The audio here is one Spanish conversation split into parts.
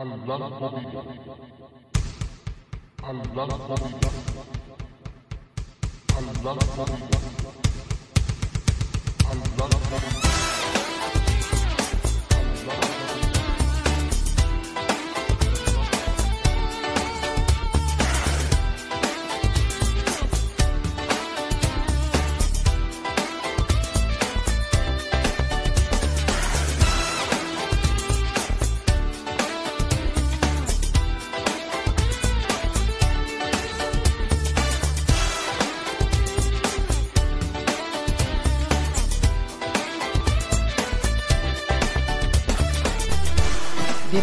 اللفظ بك اللفظ بك اللفظ اللفظ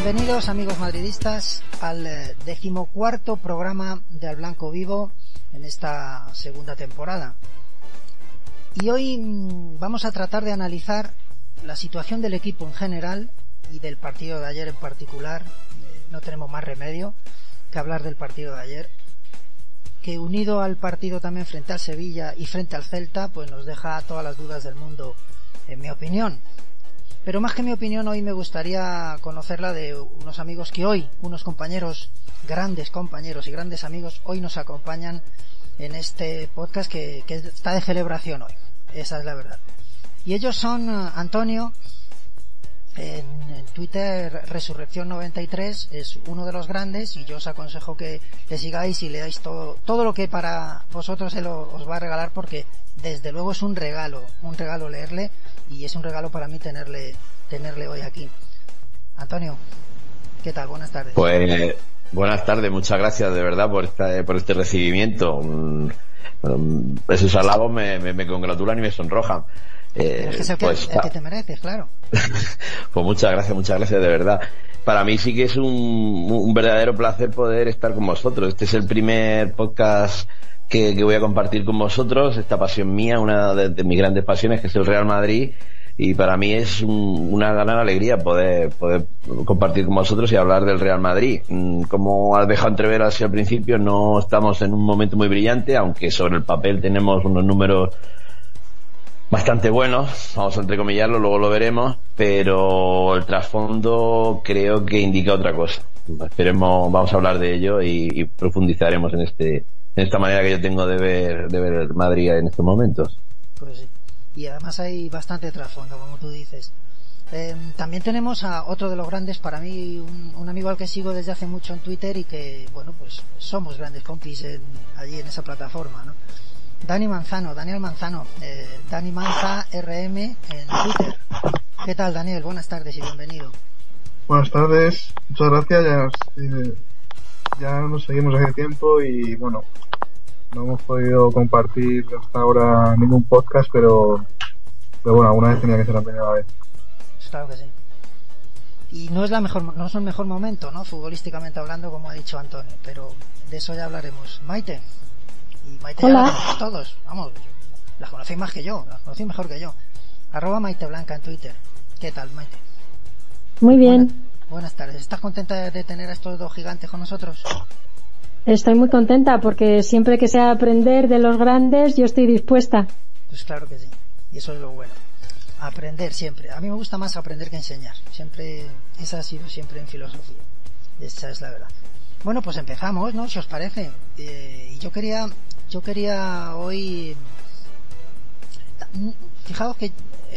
Bienvenidos amigos madridistas al eh, decimocuarto programa de Al Blanco Vivo en esta segunda temporada. Y hoy mm, vamos a tratar de analizar la situación del equipo en general y del partido de ayer en particular. Eh, no tenemos más remedio que hablar del partido de ayer, que unido al partido también frente al Sevilla y frente al Celta, pues nos deja todas las dudas del mundo, en mi opinión. Pero más que mi opinión, hoy me gustaría conocerla de unos amigos que hoy, unos compañeros, grandes compañeros y grandes amigos, hoy nos acompañan en este podcast que, está de celebración hoy. Esa es la verdad. Y ellos son eh, Antonio, en, en Twitter Resurrección93 es uno de los grandes y yo os aconsejo que le sigáis y leáis todo, todo lo que para vosotros él os va a regalar porque desde luego es un regalo, un regalo leerle y es un regalo para mí tenerle, tenerle hoy aquí. Antonio, ¿qué tal? Buenas tardes. Pues buenas tardes, muchas gracias de verdad por, esta, por este recibimiento. Esos halagos me, me, me, congratulan y me sonrojan. Eh, es, el que, pues, el que te mereces, claro. pues muchas gracias, muchas gracias de verdad. Para mí sí que es un, un verdadero placer poder estar con vosotros. Este es el primer podcast que, que, voy a compartir con vosotros, esta pasión mía, una de, mis grandes pasiones, que es el Real Madrid, y para mí es un, una gran alegría poder, poder compartir con vosotros y hablar del Real Madrid. Mm, como has dejado entrever así al principio, no estamos en un momento muy brillante, aunque sobre el papel tenemos unos números bastante buenos, vamos a entrecomillarlo, luego lo veremos, pero el trasfondo creo que indica otra cosa. Esperemos, vamos a hablar de ello y, y profundizaremos en este, en esta manera que yo tengo de ver, de ver Madrid en estos momentos. Pues sí. Y además hay bastante trasfondo, como tú dices. Eh, también tenemos a otro de los grandes, para mí, un, un, amigo al que sigo desde hace mucho en Twitter y que, bueno, pues somos grandes compis en, allí en esa plataforma, ¿no? Dani Manzano, Daniel Manzano, eh, Dani Manza RM en Twitter. ¿Qué tal, Daniel? Buenas tardes y bienvenido. Buenas tardes, muchas gracias. Eh, ya nos seguimos hace tiempo y bueno, no hemos podido compartir hasta ahora ningún podcast, pero, pero bueno, alguna vez tenía que ser la primera vez. Claro que sí. Y no es la mejor, no es el mejor momento, ¿no? Futbolísticamente hablando, como ha dicho Antonio, pero de eso ya hablaremos. Maite. Y Maite Hola. ya la todos, vamos, las conocéis más que yo, las conocéis mejor que yo. Arroba Maite Blanca en Twitter. ¿Qué tal, Maite? Muy bien. Buenas, buenas tardes. ¿Estás contenta de tener a estos dos gigantes con nosotros? Estoy muy contenta porque siempre que sea aprender de los grandes yo estoy dispuesta. Pues claro que sí. Y eso es lo bueno. Aprender siempre. A mí me gusta más aprender que enseñar. Siempre, esa ha sido siempre en filosofía. Esa es la verdad. Bueno, pues empezamos, ¿no? Si os parece. Eh, y yo quería, yo quería hoy, fijaos que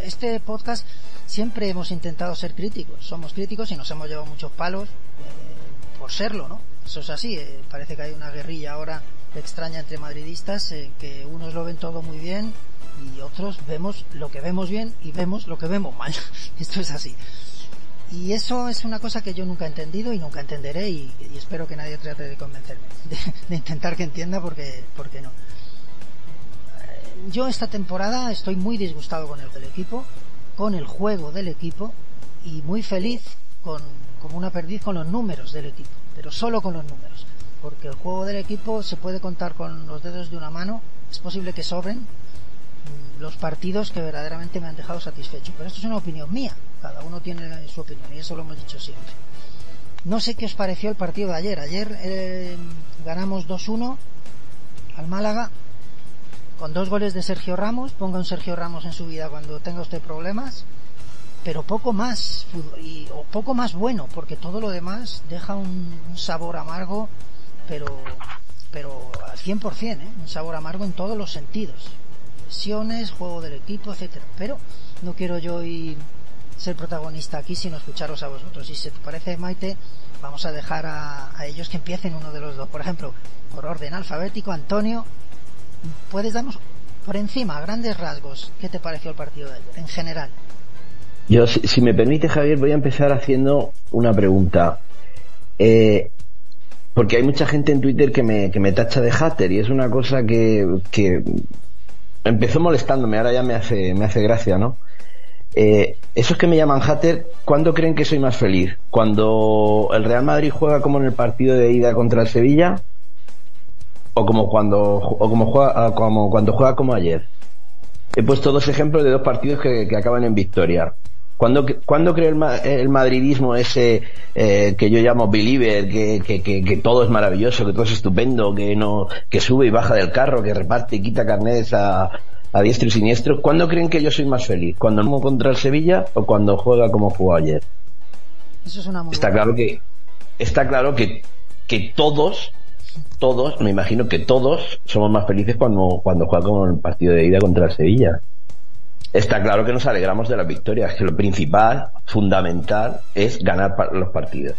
este podcast siempre hemos intentado ser críticos. Somos críticos y nos hemos llevado muchos palos eh, por serlo, ¿no? Eso es así, eh, parece que hay una guerrilla ahora extraña entre madridistas, eh, que unos lo ven todo muy bien y otros vemos lo que vemos bien y vemos lo que vemos mal. Esto es así. Y eso es una cosa que yo nunca he entendido y nunca entenderé y, y espero que nadie trate de convencerme, de, de, intentar que entienda porque, porque no. Yo esta temporada estoy muy disgustado con el del equipo, con el juego del equipo y muy feliz con como una perdiz con los números del equipo, pero solo con los números, porque el juego del equipo se puede contar con los dedos de una mano, es posible que sobren mm, los partidos que verdaderamente me han dejado satisfecho, pero esto es una opinión mía, cada uno tiene su opinión y eso lo hemos dicho siempre. No sé qué os pareció el partido de ayer. Ayer eh, ganamos 2-1 al Málaga con dos goles de Sergio Ramos. Ponga un Sergio Ramos en su vida cuando tenga usted problemas. Pero poco más, y, o poco más bueno, porque todo lo demás deja un, sabor amargo, pero, pero al 100%, ¿eh? un sabor amargo en todos los sentidos. Lesiones, juego del equipo, etcétera. Pero no quiero yo ir ser protagonista aquí, sino escucharos a vosotros. Y si te parece, Maite, vamos a dejar a, ellos que empiecen uno de los dos. Por ejemplo, por orden alfabético, Antonio, ¿puedes darnos por encima, a grandes rasgos, qué te pareció el partido de ayer, en general? Yo, si, me permite, Javier, voy a empezar haciendo una pregunta. Eh, porque hay mucha gente en Twitter que me, que me tacha de hater y es una cosa que, que empezó molestándome, ahora ya me hace, me hace gracia, ¿no? Eh, esos que me llaman hater, ¿cuándo creen que soy más feliz? ¿Cuando el Real Madrid juega como en el partido de ida contra el Sevilla? ¿O como cuando, o como juega, ah, como cuando juega como ayer? He puesto dos ejemplos de dos partidos que, acaban en victoria. ¿Cuándo, ¿Cuándo cree el, madridismo ese eh, que yo llamo believer, que, que, que, todo es maravilloso, que todo es estupendo, que no que sube y baja del carro, que reparte y quita carnets a, a diestro y siniestro. ¿Cuándo creen que yo soy más feliz? ¿Cuando juego contra el Sevilla o cuando juega como jugó ayer? Eso es una muy está claro que está claro que, que todos todos, me imagino que todos somos más felices cuando, cuando juega como el partido de ida contra el Sevilla. Está claro que nos alegramos de las victorias, que lo principal, fundamental, es ganar los partidos.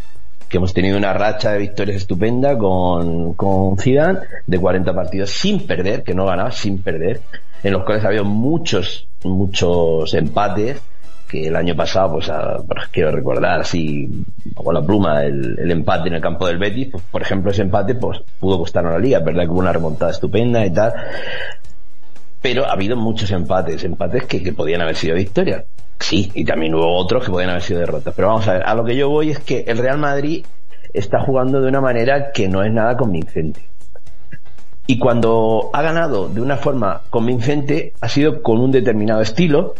Que hemos tenido una racha de victorias estupenda con, con Zidane, de 40 partidos sin perder, que no ganaba sin perder, en los cuales ha habido muchos, muchos empates, que el año pasado, pues, quiero recordar así, con la pluma, el, empate en el campo del Betis, pues, por ejemplo, ese empate, pues, pudo costarnos la liga, verdad que hubo una remontada estupenda y tal, pero ha habido muchos empates, empates que, que podían haber sido victorias. Sí, y también hubo otros que podían haber sido derrotas. Pero vamos a ver, a lo que yo voy es que el Real Madrid está jugando de una manera que no es nada convincente. Y cuando ha ganado de una forma convincente, ha sido con un determinado estilo,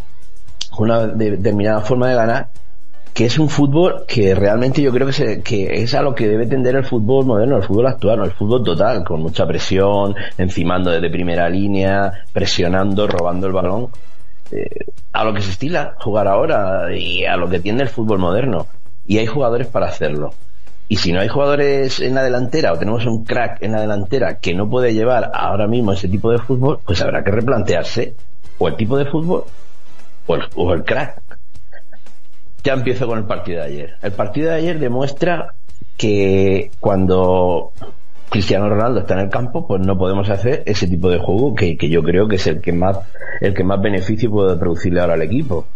una determinada forma de ganar, que es un fútbol que realmente yo creo que, que es a lo que debe tender el fútbol moderno, el fútbol actual, el fútbol total, con mucha presión, encimando desde primera línea, presionando, robando el balón. Eh, a lo que se estila jugar ahora y a lo que tiende el fútbol moderno. Y hay jugadores para hacerlo. Y si no hay jugadores en la delantera o tenemos un crack en la delantera que no puede llevar ahora mismo ese tipo de fútbol, pues habrá que replantearse o el tipo de fútbol o el, crack. Ya empiezo con el partido de ayer. El partido de ayer demuestra que cuando Cristiano Ronaldo está en el campo, pues no podemos hacer ese tipo de juego que, que, yo creo que es el que más, el que más beneficio puede producirle ahora al equipo.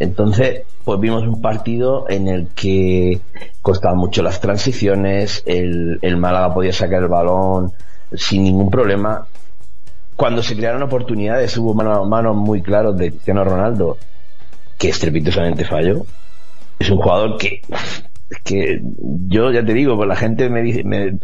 Entonces, pues vimos un partido en el que costaban mucho las transiciones, el, el Málaga podía sacar el balón sin ningún problema. Cuando se crearon oportunidades hubo mano a mano muy claros de Cristiano Ronaldo, que estrepitosamente falló. Es un jugador que que yo ya te digo, pues la gente me, dice, me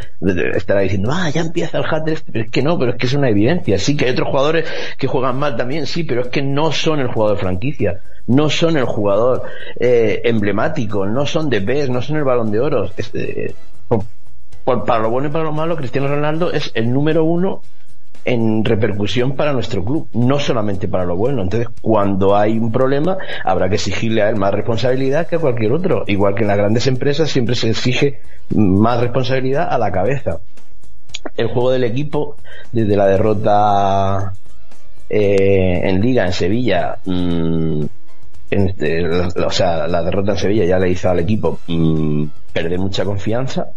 estará diciendo, ah, ya empieza el hat pero es que no, pero es que es una evidencia. Sí que hay otros jugadores que juegan mal también, sí, pero es que no son el jugador franquicia, no son el jugador eh, emblemático, no son de PES, no son el balón de oro. Eh, para lo bueno y para lo malo, Cristiano Ronaldo es el número uno en repercusión para nuestro club, no solamente para lo bueno. Entonces, cuando hay un problema, habrá que exigirle a él más responsabilidad que a cualquier otro. Igual que en las grandes empresas siempre se exige más responsabilidad a la cabeza. El juego del equipo, desde la derrota eh, en Liga en Sevilla, mm, este, o sea, la derrota en Sevilla ya le hizo al equipo mm, perder mucha confianza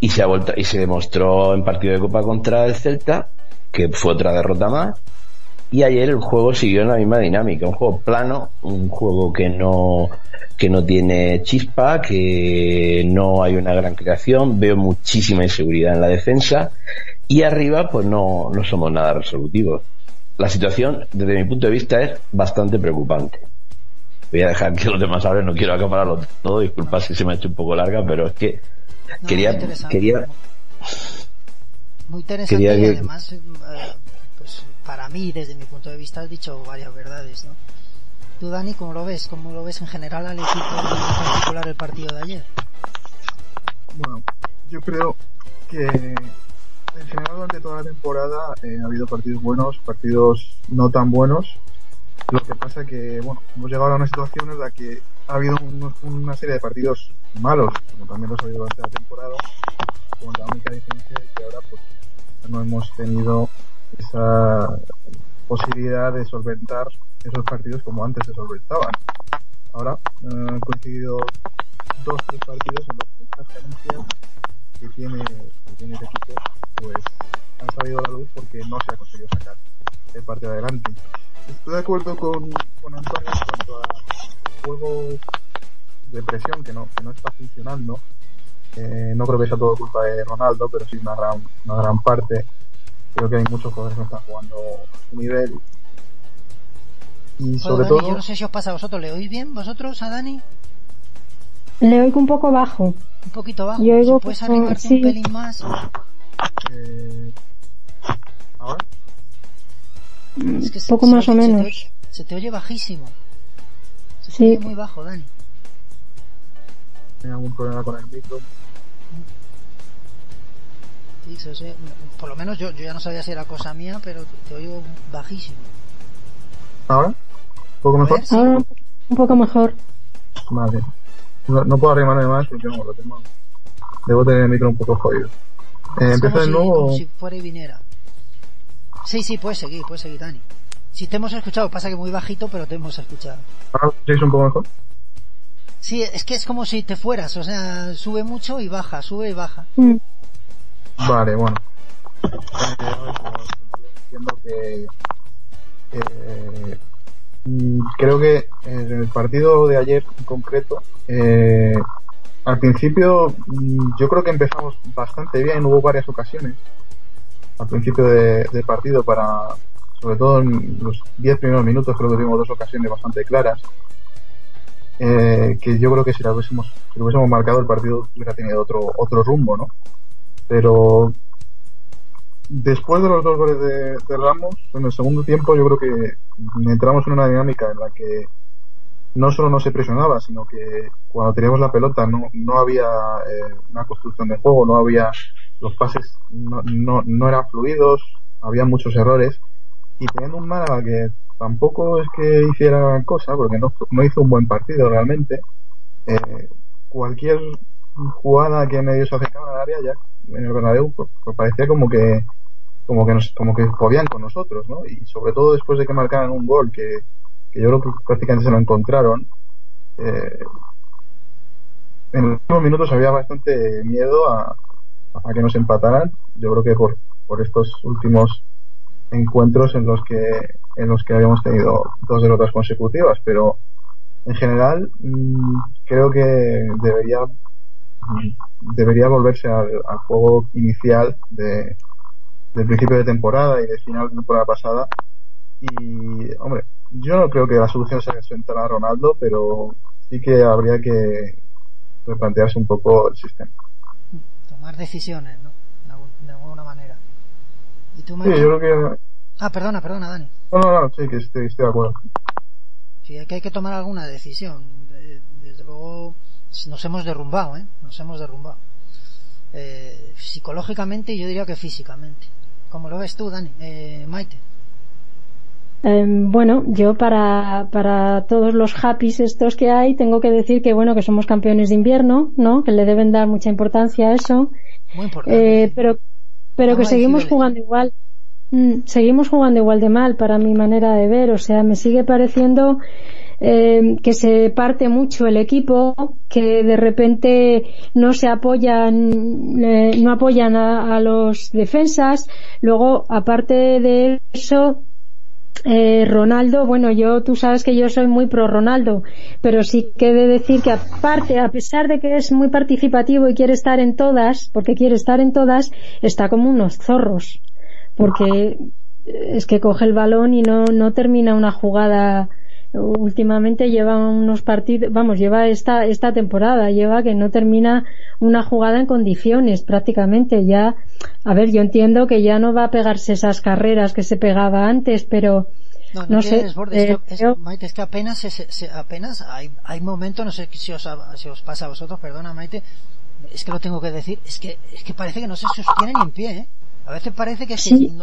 y se ha vuelto y se demostró en partido de Copa contra el Celta que fue otra derrota más. Y ayer el juego siguió en la misma dinámica, un juego plano, un juego que no, que no tiene chispa, que no hay una gran creación, veo muchísima inseguridad en la defensa y arriba pues no, no somos nada resolutivos. La situación desde mi punto de vista es bastante preocupante. voy a dejar que los demás hablen, no quiero acapararlo todo, disculpa si se me ha hecho un poco larga, pero es que quería, quería, muy interesante y además, eh, pues para mí, desde mi punto de vista, has dicho varias verdades, ¿no? Tú, Dani, ¿cómo lo ves? ¿Cómo lo ves en general al equipo, en particular el partido de ayer? Bueno, yo creo que en general durante toda la temporada eh, ha habido partidos buenos, partidos no tan buenos. Lo que pasa que, bueno, hemos llegado a una situación en la que ha habido una serie de partidos malos, como también los ha habido durante la temporada, con la única diferencia es que ahora pues no hemos tenido esa posibilidad de solventar esos partidos como antes se solventaban. Ahora eh, han coincidido dos tres partidos en los que estas carencias que tiene, que tiene el equipo pues han salido a la luz porque no se ha conseguido sacar el partido adelante. Estoy de acuerdo con, con Antonio en cuanto a juego de presión que no, que no está funcionando. Eh, no creo que sea todo culpa de Ronaldo, pero sí una gran, una gran parte. Creo que hay muchos jugadores que no están jugando a su nivel y sobre todo... Yo no sé si os pasa a vosotros, ¿le oís bien vosotros a Dani? Le oigo un poco bajo. Un poquito bajo. Yo oigo puedes animarte un pelín más. Eh... ¿Ahora? Es que poco más o menos. Se te, oye, bajísimo. Se sí. te oye muy bajo, Dani. ¿Tiene algún problema con el micro? Sí, eso sé. Por lo menos yo, yo ya no sabía si era cosa mía, pero te oigo bajísimo. ¿Ahora? ¿Un poco mejor? Ahora un poco mejor. Vale. No, puedo arrimarme más porque no, lo tengo. Debo tener el micro un poco jodido. Eh, ¿Empiezo de nuevo? Como si fuera y viniera. Sí, sí, puedes seguir, puedes seguir, Dani. Si te hemos escuchado, pasa que muy bajito, pero te hemos escuchado. ¿Ahora es un poco mejor? Sí, es que es como si te fueras, o sea, sube mucho y baja, sube y baja. Mm. Vale, bueno. Entiendo que eh, creo que en el partido de ayer en concreto, eh, al principio mm, yo creo que empezamos bastante bien, hubo varias ocasiones al principio del partido para, sobre todo en los 10 primeros minutos creo que tuvimos dos ocasiones bastante claras. Eh, que yo creo que si lo hubiésemos, si lo hubiésemos marcado el partido hubiera tenido otro, otro rumbo, ¿no? Pero después de los dos goles de, Ramos, en el segundo tiempo yo creo que entramos en una dinámica en la que no solo no se presionaba, sino que cuando teníamos la pelota no, no había eh, una construcción de juego, no había los pases, no, no, no eran fluidos, había muchos errores y teniendo un Málaga que tampoco es que hiciera gran cosa, porque no, no hizo un buen partido realmente, eh, cualquier jugada que medio se acercaba al área ya en el Bernabéu pues, pues parecía como que como que nos, como que podían con nosotros, ¿no? Y sobre todo después de que marcaran un gol que, que yo creo que prácticamente se lo encontraron, eh, en los últimos minutos había bastante miedo a, a que nos empataran. Yo creo que por, por estos últimos encuentros en los que en los que habíamos tenido dos derrotas consecutivas, pero en general mm, creo que debería mm, debería volverse al, al juego inicial de, del principio de temporada y de final de temporada pasada. Y, hombre, yo no creo que la solución sea sentar a Ronaldo, pero sí que habría que replantearse un poco el sistema. Tomar decisiones, ¿no? De alguna manera. ¿Y tú, sí, yo creo que... Ah, perdona, perdona, Dani. No, no, no, sí, que estoy, estoy de acuerdo. Sí, que hay que tomar alguna decisión. Desde luego nos hemos derrumbado, ¿eh? Nos hemos derrumbado. Eh, psicológicamente y yo diría que físicamente. ¿Cómo lo ves tú, Dani? Eh, Maite. Em, bueno, yo para, para todos los happies estos que hay, tengo que decir que bueno, que somos campeones de invierno, ¿no? Que le deben dar mucha importancia a eso. Muy importante. Eh, pero, pero que seguimos jugando igual. Mm, seguimos jugando igual de mal para mi manera de ver. O sea, me sigue pareciendo eh, que se parte mucho el equipo, que de repente no se apoyan, eh, no apoyan a, los defensas. Luego, aparte de eso, eh, Ronaldo, bueno, yo, tú sabes que yo soy muy pro Ronaldo, pero sí que de decir que aparte, a pesar de que es muy participativo y quiere estar en todas, porque quiere estar en todas, está como unos zorros, porque es que coge el balón y no, no termina una jugada últimamente lleva unos partidos, vamos, lleva esta, esta temporada, lleva que no termina una jugada en condiciones prácticamente. Ya, a ver, yo entiendo que ya no va a pegarse esas carreras que se pegaba antes, pero no, sé. Eh, es, que apenas, apenas hay, hay momentos, no sé si os, si os pasa a vosotros, perdona Maite, es que lo tengo que decir, es que, es que parece que no se sostiene ni en pie, ¿eh? A veces parece que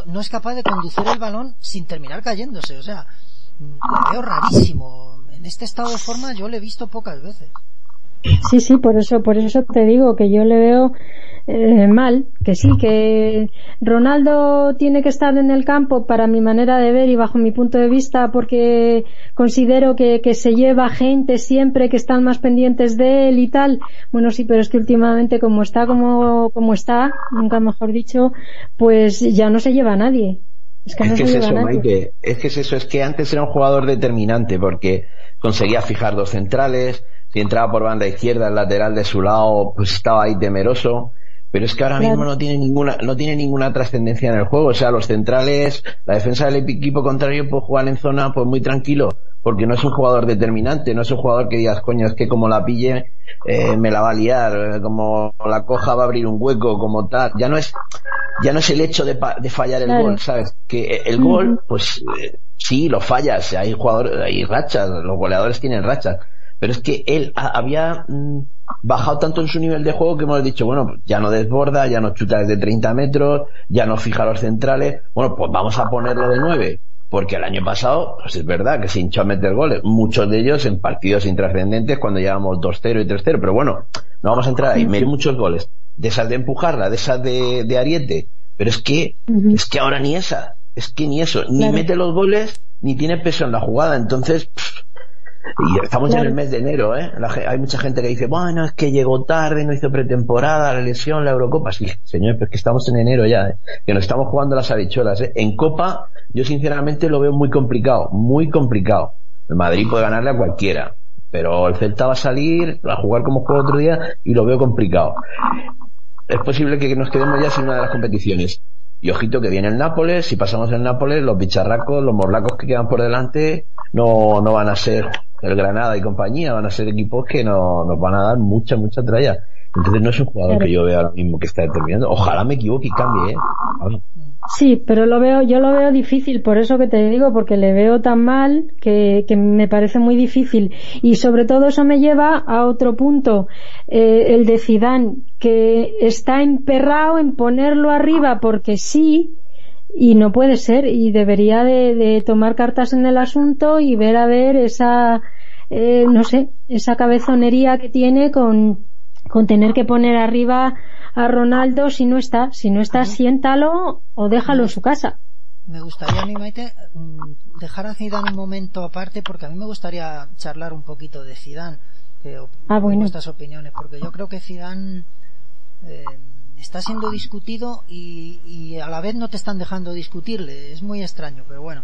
no, es capaz de conducir el balón sin terminar cayéndose, o sea, lo veo rarísimo. En este estado de forma yo lo he visto pocas veces. Sí, sí, por eso, por eso te digo que yo le veo eh, mal, que sí, que Ronaldo tiene que estar en el campo para mi manera de ver y bajo mi punto de vista porque considero que, que se lleva gente siempre que están más pendientes de él y tal. Bueno, sí, pero es que últimamente como está como, como está, nunca mejor dicho, pues ya no se lleva a nadie. Es que, es, eso, Maite. Es que es eso, es que antes era un jugador determinante porque conseguía fijar dos centrales, si entraba por banda izquierda, el lateral de su lado, pues estaba ahí temeroso. Pero es que ahora mismo no tiene ninguna, no tiene ninguna trascendencia en el juego. O sea, los centrales, la defensa del equipo contrario puede jugar en zona pues muy tranquilo, porque no es un jugador determinante, no es un jugador que digas, coño, es que como la pille, eh, me la va a liar, como la coja va a abrir un hueco, como tal. Ya no es, ya no es el hecho de, de fallar el gol, ¿sabes? Que el gol, pues, eh, sí, lo fallas, hay jugadores, hay rachas, los goleadores tienen rachas pero es que él había mm, bajado tanto en su nivel de juego que hemos dicho, bueno, ya no desborda, ya no chuta desde 30 metros, ya no fija los centrales, bueno, pues vamos a ponerlo de 9. Porque el año pasado, pues es verdad que se hinchó a meter goles, muchos de ellos en partidos intrascendentes cuando llevamos 2-0 y 3-0, pero bueno, no vamos a entrar ahí, mete muchos goles, de esas de empujarla, de esas de, ariete, pero es que, es que ahora ni esa, es que ni eso, ni mete los goles, ni tiene peso en la jugada, entonces, y estamos ya en el mes de enero, ¿eh? hay mucha gente que dice, bueno, es que llegó tarde, no hizo pretemporada, la lesión, la Eurocopa. Sí, señor, pero es que estamos en enero ya, ¿eh? Que nos estamos jugando las habichuelas, ¿eh? En Copa, yo sinceramente lo veo muy complicado, muy complicado. El Madrid puede ganarle a cualquiera, pero el Celta va a salir, a jugar como juego otro día y lo veo complicado. Es posible que nos quedemos ya sin una de las competiciones. Y ojito que viene el Nápoles, si pasamos el Nápoles, los bicharracos, los morlacos que quedan por delante, no, no van a ser el Granada y compañía, van a ser equipos que no, nos van a dar mucha, mucha tralla. Entonces no es un jugador que yo vea ahora mismo que está determinando. Ojalá me equivoque y cambie, ¿eh? Sí, pero lo veo, yo lo veo difícil, por eso que te digo, porque le veo tan mal que, que me parece muy difícil. Y sobre todo eso me lleva a otro punto, eh, el de Zidane, que está emperrado en ponerlo arriba porque sí, y no puede ser, y debería de, de tomar cartas en el asunto y ver a ver esa, eh, no sé, esa cabezonería que tiene con, con tener que poner arriba a Ronaldo si no está. Si no está, siéntalo o déjalo en su casa. Me gustaría a mí, Maite, mm, dejar a Zidane un momento aparte porque a mí me gustaría charlar un poquito de Zidane. Que, ah, bueno. opiniones, porque yo creo que Zidane eh, está siendo discutido y, y, a la vez no te están dejando discutirle. Es muy extraño, pero bueno.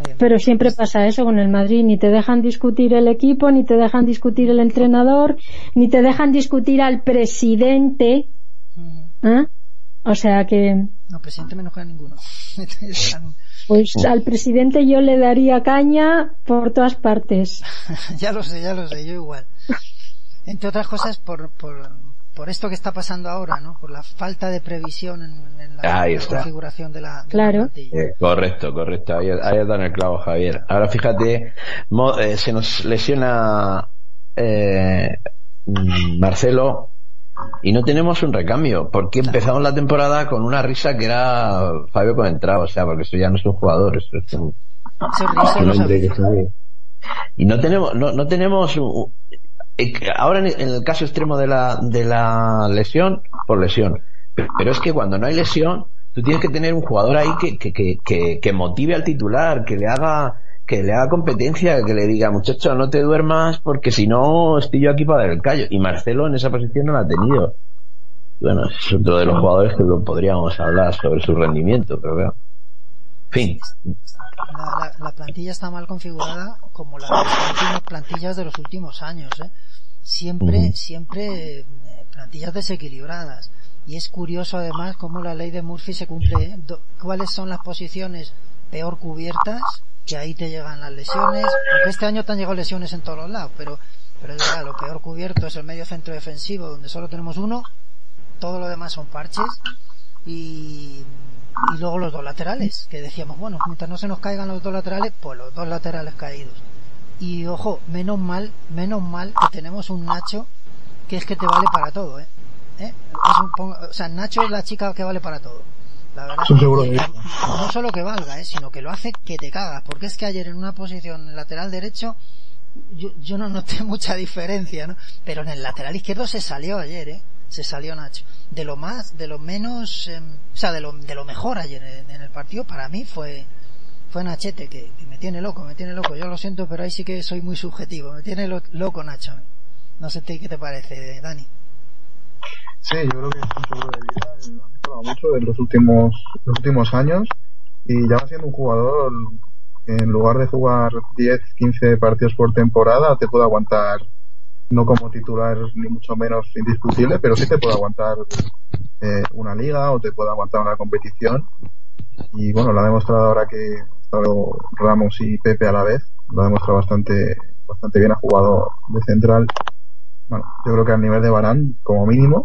Eh, pero siempre pasa eso con el Madrid, ni te dejan discutir el equipo, ni te dejan discutir el entrenador, ni te dejan discutir al presidente, ¿Ah? O sea que... No, presidente me enoja ninguno. pues al presidente yo le daría caña por todas partes. ya lo sé, ya lo sé, yo igual. Entre otras cosas por, por, por esto que está pasando ahora, ¿no? Por la falta de previsión en, la, configuración de la, claro. Eh, correcto, correcto. Ahí, ahí está en el clavo, Javier. Ahora fíjate, eh, se nos lesiona eh, Marcelo y no tenemos un recambio, porque empezamos la temporada con una risa que era Fabio Coentrao, o sea, porque eso ya no es un jugador, eso es un, hombre que sabe. Y no tenemos, no, no tenemos, ahora en el caso extremo de la, de la lesión, por lesión, pero es que cuando no hay lesión, tú tienes que tener un jugador ahí que, que, que, que motive al titular, que le haga, que le haga competencia, que le diga, muchacho, no te duermas porque si no estoy yo aquí para dar el callo. Y Marcelo en esa posición no la ha tenido. Bueno, es otro de los jugadores que podríamos hablar sobre su rendimiento, pero veo. Fin. La, plantilla está mal configurada como las últimas plantillas de los últimos años, ¿eh? Siempre, siempre eh, plantillas desequilibradas. Y es curioso además cómo la ley de Murphy se cumple. ¿eh? ¿Cuáles son las posiciones peor cubiertas que ahí te llegan las lesiones, aunque este año te han llegado lesiones en todos los lados, pero, pero es verdad, lo peor cubierto es el medio centro defensivo, donde solo tenemos uno, todo lo demás son parches, y, y luego los dos laterales, que decíamos, bueno, mientras no se nos caigan los dos laterales, pues los dos laterales caídos. Y ojo, menos mal, menos mal que tenemos un Nacho que es que te vale para todo, ¿eh? ¿Eh? o sea, Nacho es la chica que vale para todo. La verdad no solo que valga, ¿eh? sino que lo hace que te cagas, porque es que ayer en una posición lateral derecho yo, yo no noté mucha diferencia, ¿no? Pero en el lateral izquierdo se salió ayer, ¿eh? Se salió Nacho. De lo más, de lo menos, em, o sea, de lo, de lo mejor ayer en, el partido para mí fue, fue Nachete, que, me tiene loco, me tiene loco. Yo lo siento, pero ahí sí que soy muy subjetivo. Me tiene loco Nacho. No sé qué te parece, Dani. Sí, yo creo que es un seguro de vida. Eh, ha mejorado mucho en los últimos, los últimos años y ya va siendo un jugador en lugar de jugar 10, 15 partidos por temporada, te puede aguantar, no como titular ni mucho menos indiscutible, pero sí te puede aguantar eh, una liga o te puede aguantar una competición. Y bueno, lo ha demostrado ahora que Ramos y Pepe a la vez, lo ha demostrado bastante, bastante bien, ha jugado de central. Bueno, yo creo que al nivel de Barán, como mínimo,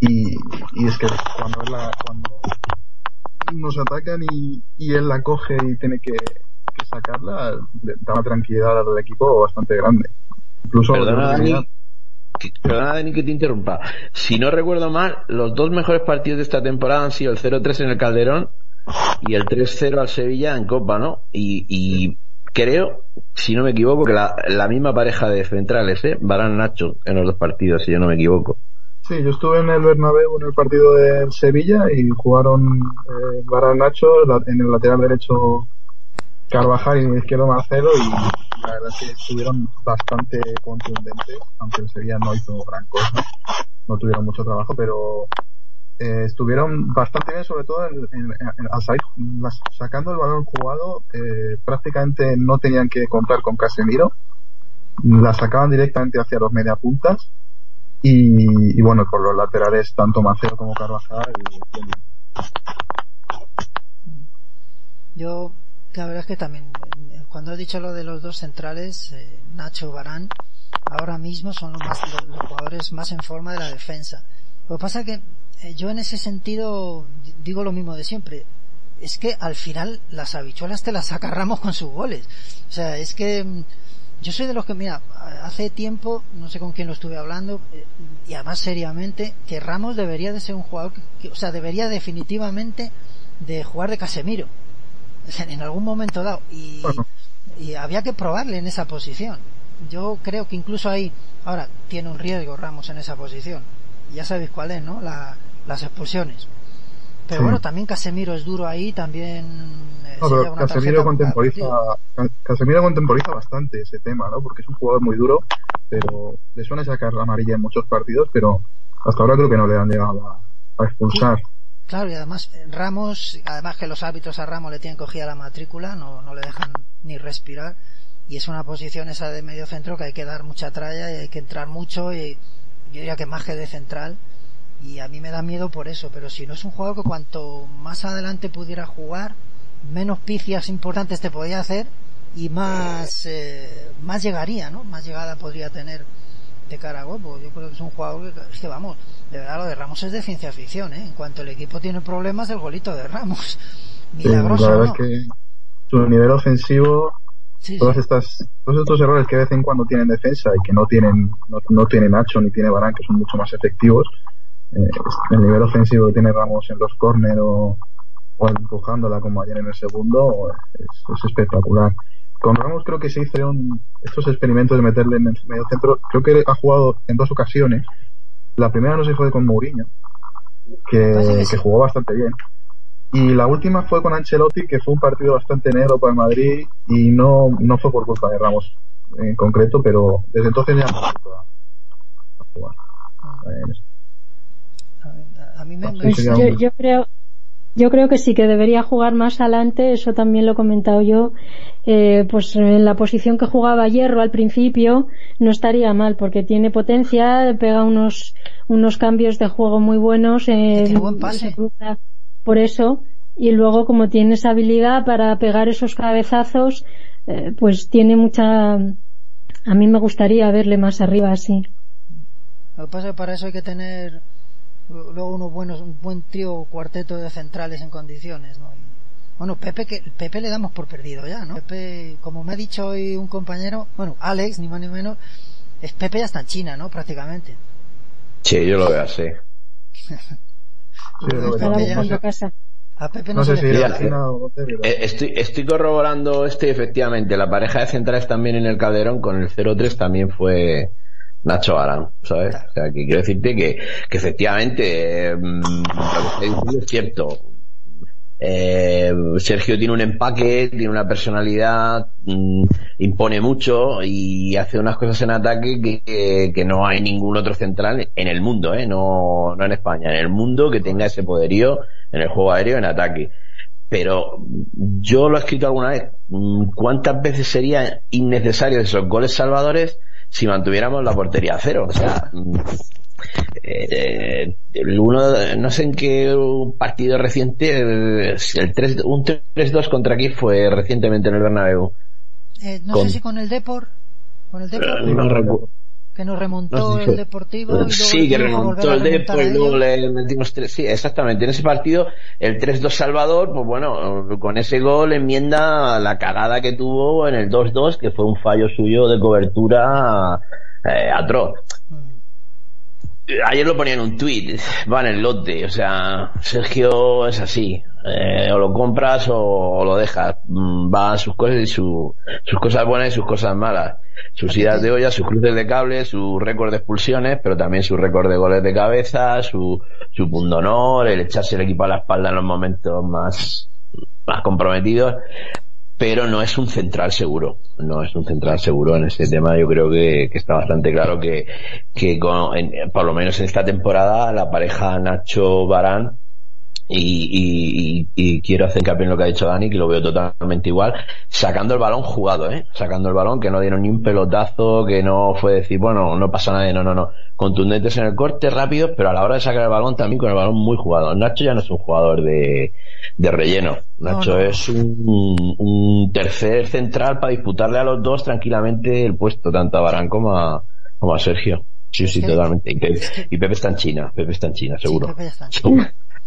y, y es que cuando, la, cuando nos atacan y, y él la coge y tiene que, que sacarla, da una tranquilidad al equipo bastante grande. Incluso perdona, Dani, que, perdona Dani que te interrumpa. Si no recuerdo mal, los dos mejores partidos de esta temporada han sido el 0-3 en el Calderón y el 3-0 al Sevilla en Copa, ¿no? Y, y creo, si no me equivoco, que la, la misma pareja de centrales, ¿eh? Barán Nacho en los dos partidos, si yo no me equivoco. Sí, yo estuve en el Bernabéu en el partido de Sevilla y jugaron eh, Barán Nacho en el lateral derecho Carvajal y en el izquierdo Marcelo y la verdad es que estuvieron bastante contundentes, aunque el Sevilla no hizo gran cosa, no tuvieron mucho trabajo, pero eh, estuvieron bastante bien, sobre todo en, sacando el balón jugado, eh, prácticamente no tenían que contar con Casemiro, la sacaban directamente hacia los mediapuntas y, y bueno, por los laterales, tanto Maceo como Carvajal. Yo, la verdad es que también, cuando he dicho lo de los dos centrales, eh, Nacho Barán, ahora mismo son los, más, los, jugadores más en forma de la defensa. Lo que pasa es que eh, yo en ese sentido digo lo mismo de siempre. Es que al final las habichuelas te las saca Ramos con sus goles. O sea, es que mm, yo soy de los que, mira, hace tiempo, no sé con quién lo estuve hablando, eh, y además seriamente, que Ramos debería de ser un jugador, que, o sea, debería definitivamente de jugar de Casemiro, en algún momento dado, y, y había que probarle en esa posición. Yo creo que incluso ahí, ahora, tiene un riesgo Ramos en esa posición, ya sabéis cuál es, ¿no? La, las expulsiones. Pero bueno, también Casemiro es duro ahí, también... Eh, Casemiro contemporiza, Casemiro contemporiza bastante ese tema, ¿no? Porque es un jugador muy duro, pero le suele sacar la amarilla en muchos partidos, pero hasta ahora creo que no le han llegado a, expulsar. Claro, y además Ramos, además que los árbitros a Ramos le tienen cogida la matrícula, no, no le dejan ni respirar, y es una posición esa de medio centro que hay que dar mucha tralla y hay que entrar mucho, y yo diría que más que de central, y a mí me da miedo por eso, pero si no es un jugador que cuanto más adelante pudiera jugar, menos picias importantes te podía hacer y más, eh, más llegaría, ¿no? Más llegada podría tener de cara a. Yo creo que es un jugador que, es que vamos, de verdad lo de Ramos es de ciencia ficción, ¿eh? En cuanto el equipo tiene problemas, el golito de Ramos. Milagroso, la verdad es que su nivel ofensivo, todas estas, todos estos errores que de vez en cuando tienen defensa y que no tienen, no, no tiene Nacho ni tiene Barán, que son mucho más efectivos, eh, el nivel ofensivo que tiene Ramos en los córner o, empujándola como ayer en el segundo es, espectacular. Con Ramos creo que se hicieron estos experimentos de meterle en el medio centro. Creo que ha jugado en dos ocasiones. La primera no se fue con Mourinho, que, que jugó bastante bien. Y la última fue con Ancelotti, que fue un partido bastante negro para el Madrid y no, no fue por culpa de Ramos en concreto, pero desde entonces ya no a, a jugar. Ah. Pues yo, creo yo creo que sí que debería jugar más adelante eso también lo he comentado yo. Eh, pues en la posición que jugaba Hierro al principio no estaría mal porque tiene potencia pega unos unos cambios de juego muy buenos eh, por eso. Y luego como tiene esa habilidad para pegar esos cabezazos, eh, pues tiene mucha... A mí me gustaría verle más arriba así. Lo que pasa es que para eso hay que tener luego unos buenos, un buen trío cuarteto de centrales en condiciones, ¿no? Bueno, Pepe, que, Pepe le damos por perdido ya, ¿no? Pepe, como me ha dicho hoy un compañero, bueno, Alex, ni más ni menos, es Pepe ya está en China, ¿no? Prácticamente. Sí, yo lo veo así. A Pepe no, sé si eh, estoy, estoy corroborando este efectivamente. La pareja de centrales también en el Calderón con el 0-3 también fue Nacho Arán, ¿sabes? O sea, que quiero decirte que, que efectivamente mm, lo que es cierto. Eh, Sergio tiene un empaque, tiene una personalidad, mm, impone mucho y hace unas cosas en ataque que, que, no hay ningún otro central en el mundo, ¿eh? no, no en España, en el mundo que tenga ese poderío en el juego aéreo en ataque. Pero yo lo he escrito alguna vez, mm, ¿cuántas veces sería innecesario esos goles salvadores si mantuviéramos la portería a cero? O sea, eh, uno, no sé en qué partido reciente, el 3, un 3-2 contra aquí fue recientemente en el Bernabéu. Eh, no sé si con el Depor, con el Depor. Eh, que nos remontó el Deportivo y luego sí que remontó el Deportivo y luego le metimos tres sí exactamente en ese partido el 3-2 Salvador pues bueno con ese gol enmienda la cagada que tuvo en el 2-2 que fue un fallo suyo de cobertura eh, atroz. Mm. Ayer lo ponía en un tweet, va en el lote, o sea, Sergio es así, eh, o lo compras o, lo dejas, mm, va a sus cosas y su, sus cosas buenas y sus cosas malas, sus idas de olla, sus cruces de cable, su récord de expulsiones, pero también su récord de goles de cabeza, su, su punto honor, el echarse el equipo a la espalda en los momentos más, más comprometidos pero no es un central seguro. No es un central seguro en este tema. Yo creo que, está bastante claro que, que por lo menos en esta temporada la pareja Nacho Barán y, y, quiero hacer hincapié en lo que ha dicho Dani, que lo veo totalmente igual, sacando el balón jugado, ¿eh? Sacando el balón, que no dieron ni un pelotazo, que no fue decir, bueno, no pasa nada, no, no, no. Contundentes en el corte, rápidos, pero a la hora de sacar el balón también con el balón muy jugado. Nacho ya no es un jugador de, de relleno. Nacho es un, un tercer central para disputarle a los dos tranquilamente el puesto, tanto a Barán como a, como a Sergio. Sí, sí, totalmente. Y Pepe, está en China, Pepe está en China, seguro.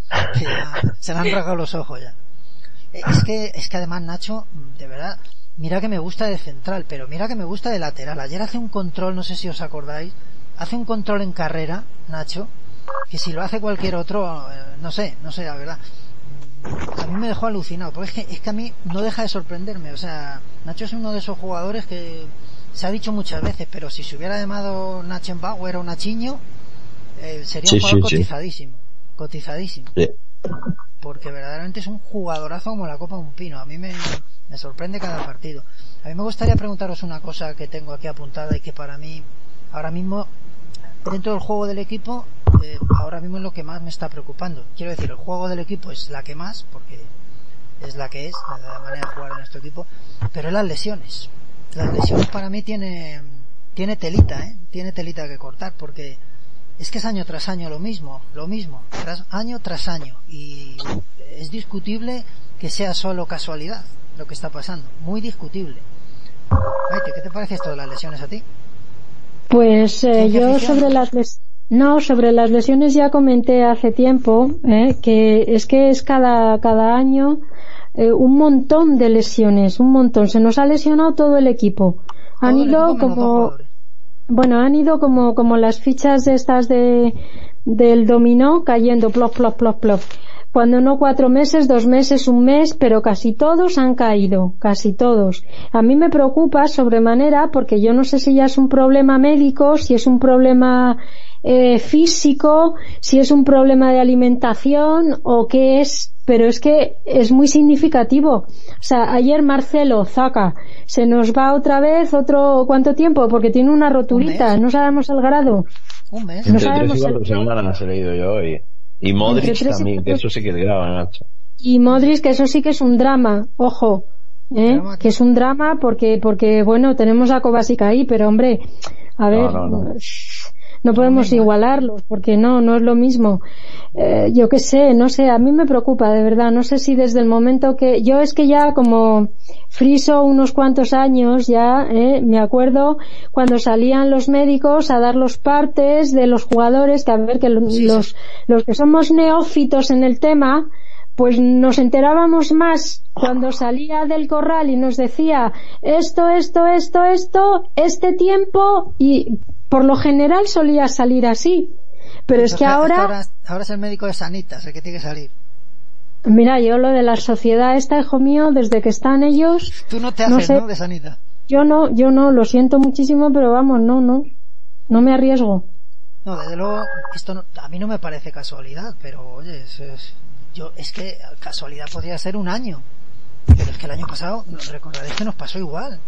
se le han rasgado los ojos ya. Es que, es que además Nacho, de verdad, mira que me gusta de central, pero mira que me gusta de lateral. Ayer hace un control, no sé si os acordáis, hace un control en carrera, Nacho, que si lo hace cualquier otro, eh, no sé, no sé, la verdad. A mí me dejó alucinado, porque es que, es que a mí no deja de sorprenderme. O sea, Nacho es uno de esos jugadores que se ha dicho muchas veces, pero si se hubiera llamado Nachenbauer o Nachiño, eh, sería un jugador cotizadísimo cotizadísimo. Porque verdaderamente es un jugadorazo como la copa de un pino. A mí me, me sorprende cada partido. A mí me gustaría preguntaros una cosa que tengo aquí apuntada y que para mí, ahora mismo, dentro del juego del equipo, eh, ahora mismo es lo que más me está preocupando. Quiero decir, el juego del equipo es la que más, porque es la que es, la, manera de jugar de nuestro equipo, pero es las lesiones. Las lesiones para mí tiene, tiene telita, ¿eh? Tiene telita que cortar, porque es que es año tras año lo mismo, lo mismo, tras, año tras año. Y es discutible que sea solo casualidad lo que está pasando, muy discutible. ¿qué te parece esto de las lesiones a ti? Pues eh, yo sobre las lesiones... No, sobre las lesiones ya comenté hace tiempo eh, que es que es cada, cada año eh, un montón de lesiones, un montón. Se nos ha lesionado todo el equipo. Han ido como bueno, han ido como, como las fichas estas de, del dominó cayendo, plop, plop, plop, plop. Cuando no cuatro meses, dos meses, un mes, pero casi todos han caído, casi todos. A mí me preocupa sobremanera porque yo no sé si ya es un problema médico, si es un problema eh, físico, si es un problema de alimentación o qué es, pero es que es muy significativo. O sea, ayer Marcelo Zaca se nos va otra vez otro cuánto tiempo porque tiene una roturita, no sabemos el grado. Un mes. No sabemos el... semanas he leído yo y, y Modric también, que eso sí que es grave, Nacho. Y Modric, que eso sí que es un drama, ojo, ¿eh? que es un drama porque porque bueno tenemos a Kovacic ahí, pero hombre, a ver. no podemos igualarlos porque no, no es lo mismo. Eh, yo qué sé, no sé, a mí me preocupa de verdad, no sé si desde el momento que, yo es que ya como friso unos cuantos años ya, eh, me acuerdo cuando salían los médicos a dar los partes de los jugadores, que a ver que los, los que somos neófitos en el tema, pues nos enterábamos más cuando salía del corral y nos decía esto, esto, esto, esto, este tiempo y por lo general solía salir así. Pero es que ahora... ahora... es el médico de Sanitas el que tiene que salir. Mira, yo lo de la sociedad esta, hijo mío, desde que están ellos... Tú no te haces, ¿no? De Sanita. Yo no, yo no, lo siento muchísimo, pero vamos, no, no. No me arriesgo. No, desde luego, esto a mí no me parece casualidad, pero oye, es, yo, es que casualidad podría ser un año. Pero es que el año pasado, recordaréis que nos pasó igual.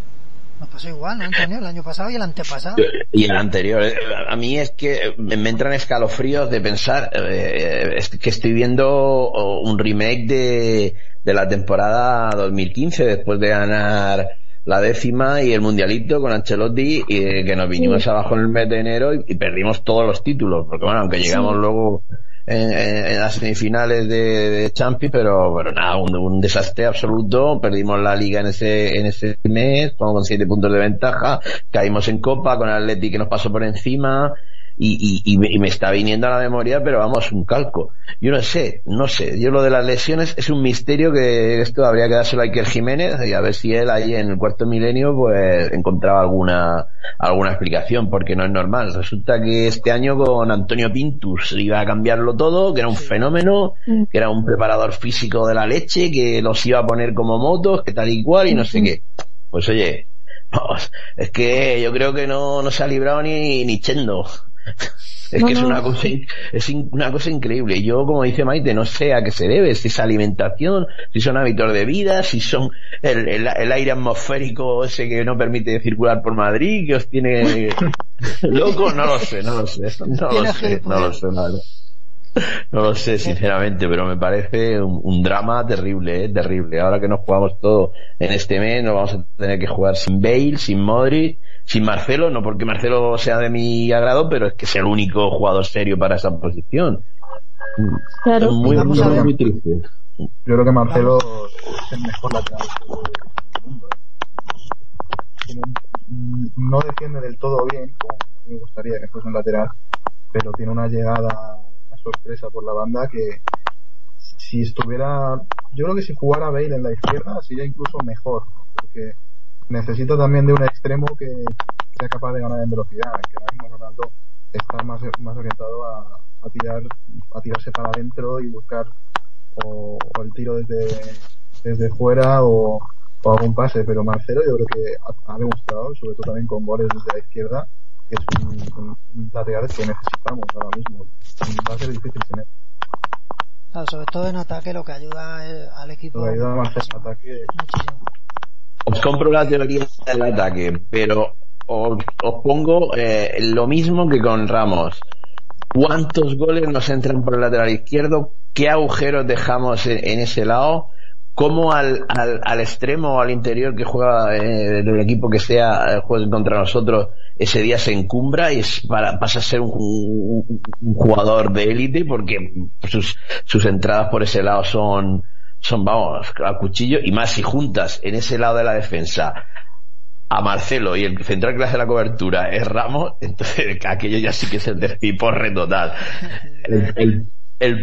Nos pasó igual, ¿no, Antonio? El año pasado y el antepasado. Y el anterior. Eh, a mí es que me entran escalofríos de pensar eh, es que estoy viendo un remake de, de la temporada 2015 después de ganar la décima y el mundialito con Ancelotti y eh, que nos vinimos abajo en el mes de enero y, perdimos todos los títulos porque bueno aunque llegamos luego en, las semifinales de, de Champions, pero, pero nada, un, desastre absoluto. Perdimos la liga en ese, en ese mes, con siete puntos de ventaja. Caímos en Copa con el Atleti que nos pasó por encima y, y, y, me está viniendo a la memoria, pero vamos, un calco. Yo no sé, no sé. Yo lo de las lesiones es un misterio que esto habría que dárselo a Iker Jiménez y a ver si él ahí en el cuarto milenio pues encontraba alguna, alguna explicación, porque no es normal. Resulta que este año con Antonio Pintus iba a cambiarlo todo, que era un fenómeno, mm. que era un preparador físico de la leche, que los iba a poner como motos, que tal y cual y no sé qué. Pues oye, es que yo creo que no, no se ha librado ni, ni Chendo. Es que es una cosa, es una cosa increíble. Yo, como dice Maite, no sé a qué se debe, si es alimentación, si son hábitos de vida, si son el, el, aire atmosférico ese que no permite circular por Madrid, que os tiene loco, no lo sé, no lo sé, no lo sé, no lo sé, no lo sé, sinceramente, pero me parece un, drama terrible, ¿eh? terrible. Ahora que nos jugamos todo en este mes, nos vamos a tener que jugar sin Bale, sin Modric, sin Marcelo, no porque Marcelo sea de mi agrado, pero es que sea el único jugador serio para esa posición. Claro. muy, muy, triste. Yo creo que Marcelo es el mejor lateral del mundo. No defiende del todo bien, como me gustaría que fuese un lateral, pero tiene una llegada, sorpresa por la banda que si estuviera, yo creo que si jugara Bale en la izquierda sería incluso mejor, porque necesita también de un extremo que sea capaz de ganar en velocidad, que ahora mismo Ronaldo está más, más orientado a, a tirar, a tirarse para adentro y buscar o, el tiro desde, desde fuera o, algún pase, pero Marcelo yo creo que ha, demostrado, sobre todo también con goles desde la izquierda, que es un, lateral que necesitamos ahora mismo. Va a ser difícil tener. sobre todo en ataque lo que ayuda al equipo. Lo que ayuda Marcelo en ataque. Muchísimo os compro la teoría del ataque, pero os, pongo eh, lo mismo que con Ramos. ¿Cuántos goles nos entran por el lateral izquierdo? ¿Qué agujeros dejamos en, ese lado? ¿Cómo al, al, extremo o al interior que juega eh, el equipo que sea eh, juegue contra nosotros ese día se encumbra y es para, pasa a ser un, jugador de élite porque sus, sus entradas por ese lado son, son, vamos, a cuchillo, y más si juntas en ese lado de la defensa a Marcelo y el central que hace la cobertura es Ramos, entonces aquello ya sí que es el despiporre total.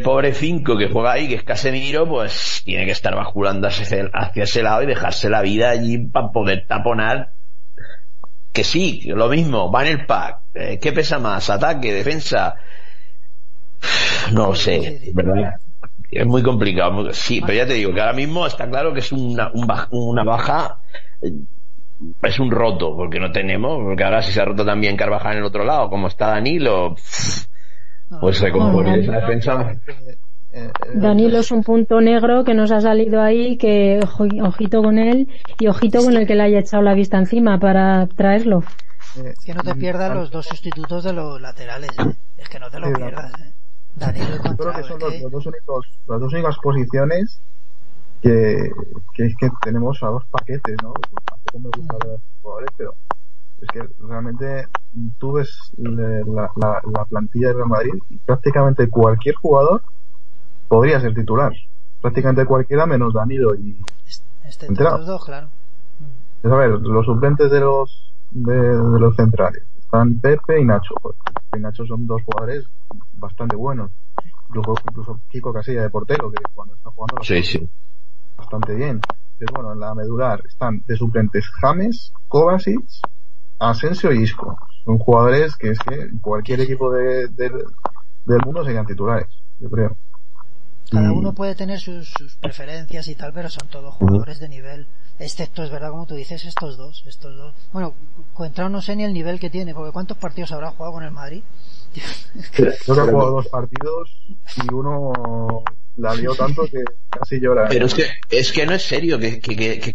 Pobre cinco que juega ahí, que es Casemiro, pues tiene que estar basculando hacia, ese lado y dejarse la vida allí para poder taponar. Que sí, lo mismo, va en el pack. Eh, ¿Qué pesa más? ¿Ataque? ¿Defensa? No sé, es muy complicado. Sí, pero ya te digo que ahora mismo está claro que es una, una baja, eh, es un roto, porque no tenemos, porque ahora si se ha roto también Carvajal en el otro lado, como está Danilo, pues recomponer esa defensa. Danilo es un punto negro que nos ha salido ahí, que ojito con él y ojito con el que le haya echado la vista encima para traerlo. Es que no te pierdas los dos sustitutos de los laterales, ¿eh? es que no te lo pierdas. ¿eh? Yo creo que son los, dos únicos, las dos únicas posiciones que, que es que tenemos a dos paquetes, ¿no? Tampoco me gusta los jugadores, pero es que realmente tú ves la, la, plantilla de Real Madrid y prácticamente cualquier jugador podría ser titular. Prácticamente cualquiera menos Danilo y... Este, los dos, claro. a ver, los suplentes de los de, los centrales están Pepe y Nacho. Y Nacho son dos jugadores bastante buenos. Incluso, incluso Kiko Casilla de portero, que cuando está jugando sí, sí. bastante bien. Pero bueno, en la medular están de suplentes James, Kovacic, Asensio y Isco. Son jugadores que es que cualquier equipo de, del mundo serían titulares, yo creo. Cada uno puede tener sus, preferencias y tal, pero son todos jugadores de nivel. Excepto, es verdad, como tú dices, estos dos. estos dos. Bueno, Cuentrao no sé ni el nivel que tiene, porque ¿cuántos partidos habrá jugado con el Madrid? Creo que ha jugado dos partidos y uno la lió tanto que casi llora. Pero es que, es que no es serio que, que, que, que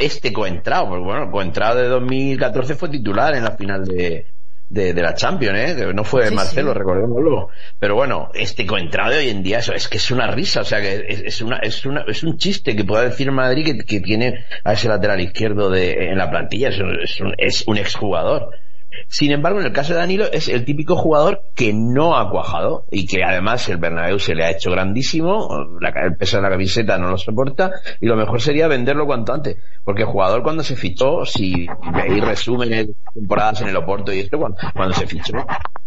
este Coentrao, porque bueno, Coentrao de 2014 fue titular en la final de, de, la Champions, ¿eh? no fue Marcelo, recordémoslo. Pero bueno, este Coentrao de hoy en día, eso es que es una risa, o sea que es, una, es, una, es un chiste que pueda decir Madrid que, que tiene a ese lateral izquierdo de, en la plantilla, es un, es un exjugador. Sin embargo, en el caso de Danilo es el típico jugador que no ha cuajado y que además el Bernabéu se le ha hecho grandísimo, el peso de la camiseta no lo soporta y lo mejor sería venderlo cuanto antes, porque el jugador cuando se fichó, si veis resúmenes de temporadas en el Oporto y esto, cuando, se fichó,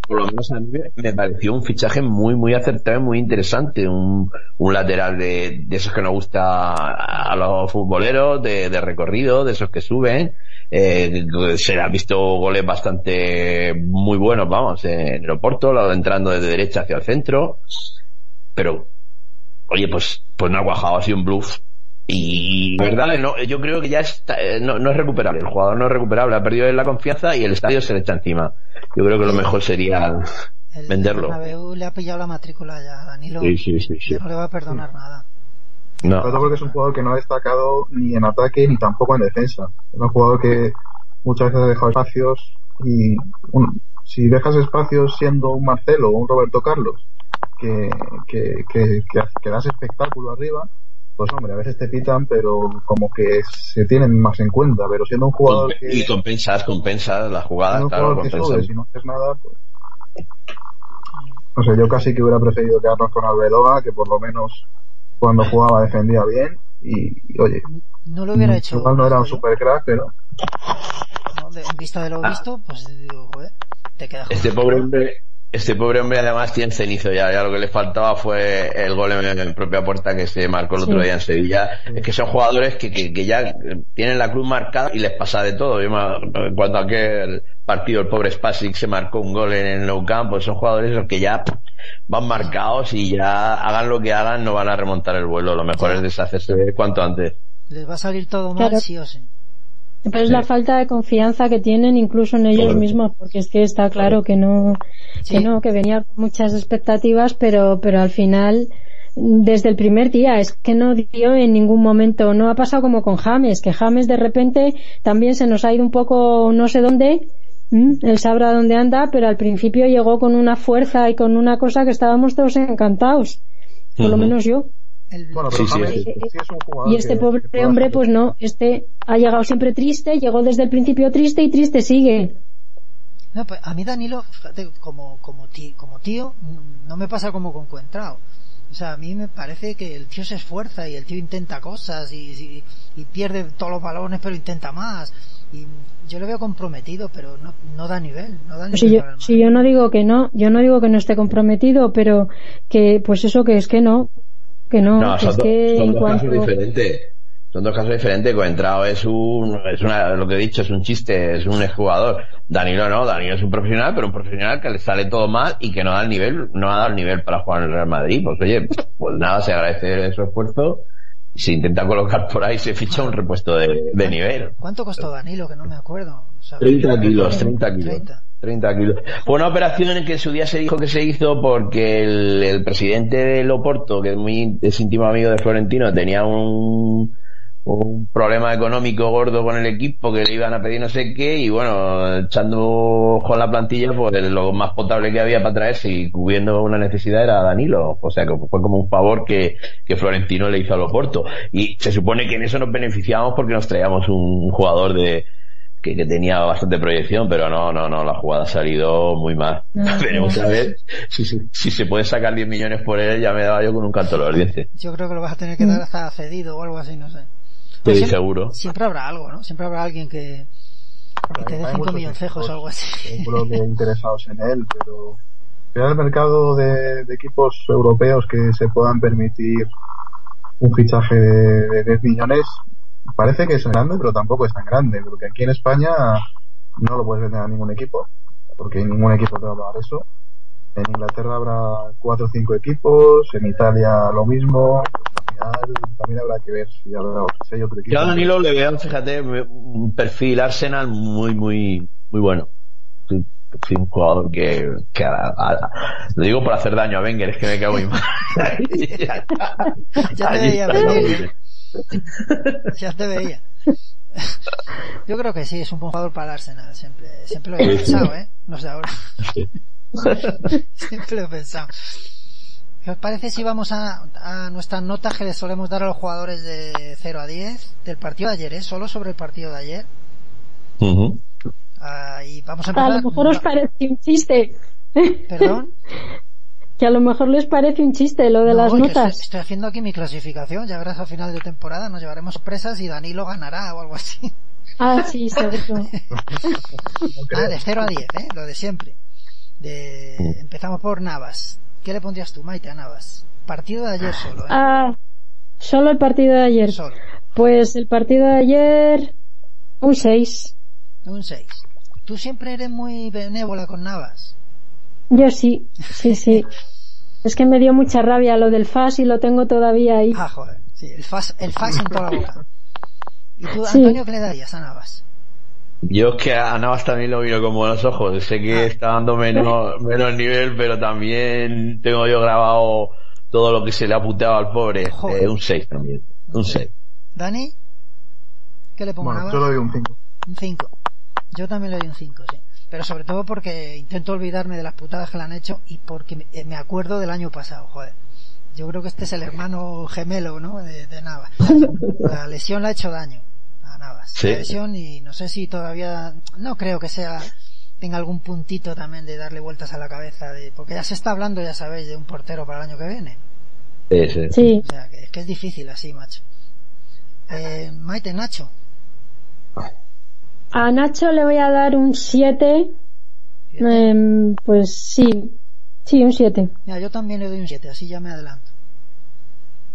por lo menos a mí me pareció un fichaje muy, muy acertado y muy interesante, un, lateral de, esos que nos gusta a los futboleros, de, de recorrido, de esos que suben, eh, se le ha visto goles bastante muy buenos, vamos, en el Oporto, entrando desde derecha hacia el centro, pero, oye, pues, pues no ha cuajado, así un bluff. Y, verdad, no, yo creo que ya está, eh, no, es recuperable, el jugador no es recuperable, ha perdido la confianza y el estadio se le echa encima. Yo creo que lo mejor sería venderlo. El le ha pillado la matrícula ya, Danilo. Sí, sí, sí, no le va a perdonar nada. No. Porque es un jugador que no ha destacado ni en ataque ni tampoco en defensa. Es un jugador que muchas veces ha dejado espacios y si dejas espacios siendo un Marcelo o un Roberto Carlos que, que, que, que, das espectáculo arriba, pues hombre, a veces te pitan, pero como que se tienen más en cuenta, pero siendo un jugador que... Y compensas, compensas la jugada, claro, si no haces nada, pues... No sé, yo casi que hubiera preferido quedarnos con Albedoga, que por lo menos cuando jugaba defendía bien y, oye no lo hubiera hecho igual no era un super crack pero en vista de lo visto pues digo joder te queda este pobre hombre este pobre hombre además tiene cenizo ya, ya lo que le faltaba fue el gol en, propia puerta que se marcó el otro día en Sevilla. Es que son jugadores que, que, que, ya tienen la cruz marcada y les pasa de todo. Cuando aquel partido el pobre Spasic se marcó un gol en el Nou Camp, pues son jugadores los que ya van marcados y ya hagan lo que hagan no van a remontar el vuelo. Lo mejor es deshacerse cuanto antes. Les va a salir todo mal sí o sí. Pero es la falta de confianza que tienen incluso en ellos mismos, porque es que está claro. que no, que no, que venía con muchas expectativas, pero, pero al final, desde el primer día, es que no dio en ningún momento, no ha pasado como con James, que James de repente también se nos ha ido un poco no sé dónde, él sabrá dónde anda, pero al principio llegó con una fuerza y con una cosa que estábamos todos encantados, por lo menos yo. Y este pobre hombre, pues no, este ha llegado siempre triste, llegó desde el principio triste y triste sigue. No, pues a mí Danilo, como, como, tío, como tío, no me pasa como con Cuentrao. O sea, a mí me parece que el tío se esfuerza y el tío intenta cosas y, y, pierde todos los balones pero intenta más. Y yo lo veo comprometido, pero no, no da nivel. No da nivel si, yo, si yo no digo que no, yo no digo que no esté comprometido, pero que pues eso que es que no, que no, que es que en cuanto... diferentes son dos casos diferentes. Coentrao es un, es una, lo que he dicho, es un chiste, es un exjugador. Danilo no, Danilo es un profesional, pero un profesional que le sale todo mal y que no da el nivel, no ha dado el nivel para jugar en el Real Madrid. Pues oye, pues nada, se agradece su esfuerzo. Se intenta colocar por ahí, se ficha un repuesto de, nivel. ¿Cuánto costó Danilo? Que no me acuerdo. 30 kilos, 30 kilos. 30. Kilos. Fue una operación en que en su día se dijo que se hizo porque el, presidente de Loporto, que es muy es íntimo amigo de Florentino, tenía un, un problema económico gordo con el equipo que le iban a pedir no sé qué y bueno, echando con la plantilla pues lo más potable que había para traerse y cubriendo una necesidad era Danilo, o sea que fue como un favor que, que Florentino le hizo a Loporto y se supone que en eso nos beneficiamos porque nos traíamos un jugador de que, tenía bastante proyección, pero no, no, no, la jugada ha salido muy mal. Veremos a ver si, si, se puede sacar 10 millones por él, ya me daba yo con un canto los dientes. Yo creo que lo vas a tener que dar hasta cedido o algo así, no sé. Siempre, seguro. Siempre habrá algo, ¿no? Siempre habrá alguien que, que te dé 5 milloncejos o algo así. Seguro que interesados en él, pero el mercado de, de, equipos europeos que se puedan permitir un fichaje de, de 10 millones parece que es grande, pero tampoco es tan grande, porque aquí en España no lo puedes vender a ningún equipo, porque ningún equipo te va a pagar eso. En Inglaterra habrá cuatro o cinco equipos, en Italia lo mismo. Al final también habrá que ver si habrá si otro equipo. Yo a Danilo le veo, fíjate, un perfil Arsenal muy, muy, muy bueno. un jugador que, que lo digo por hacer daño a Wenger, es que me cago muy mal. ya te veía venir. ya te veía. Yo creo que sí, es un buen jugador para el Arsenal, siempre, siempre lo he pensado, ¿eh? No sé ahora. siempre lo he pensado. ¿Qué os parece si vamos a, a nuestras notas que le solemos dar a los jugadores de 0 a 10 del partido de ayer, ¿eh? Solo sobre el partido de ayer. Ah, y vamos a empezar. A lo mejor os parece un chiste. ¿Perdón? que a lo mejor les parece un chiste lo de las notas. Estoy, haciendo aquí mi clasificación, ya verás al final de temporada, nos llevaremos sorpresas y Danilo ganará o algo así. Ah, sí, seguro. ah, de 0 a 10, ¿eh? Lo de siempre. De... Empezamos por Navas. ¿Qué le pondrías tú, Maite, a Navas? Partido de ayer solo, ¿eh? Ah, solo el partido de ayer. Solo. Pues el partido de ayer, un 6. Un 6. Tú siempre eres muy benévola con Navas. Yo sí, sí, sí. Es que me dio mucha rabia lo del FAS y lo tengo todavía ahí. Ah, joder. Sí, el FAS, el FAS en toda la boca. ¿Y tú, Antonio, qué le darías a Navas? Yo es que a Navas también lo miro con buenos ojos. Sé que ah. está dando menos, menos nivel, pero también tengo yo grabado todo lo que se le ha puteado al pobre. Eh, un 6 también. Un 6. ¿Dani? ¿Qué le pongo a Navas? Yo le doy un 5. Un 5. Yo también le doy un 5, sí pero sobre todo porque intento olvidarme de las putadas que le han hecho y porque me eh, acuerdo del año pasado, joder. Yo creo que este es el hermano gemelo, ¿no? De, Navas. La lesión le ha hecho daño a Navas. La lesión y no sé si todavía, no creo que sea, tenga algún puntito también de darle vueltas a la cabeza de, porque ya se está hablando, ya sabéis, de un portero para el año que viene. Sí, sí. O sea, que es que es difícil así, macho. Eh, Maite, Nacho. A Nacho le voy a dar un 7. Em, pues sí, sí, un 7. Mira, yo también le doy un 7, así ya me adelanto.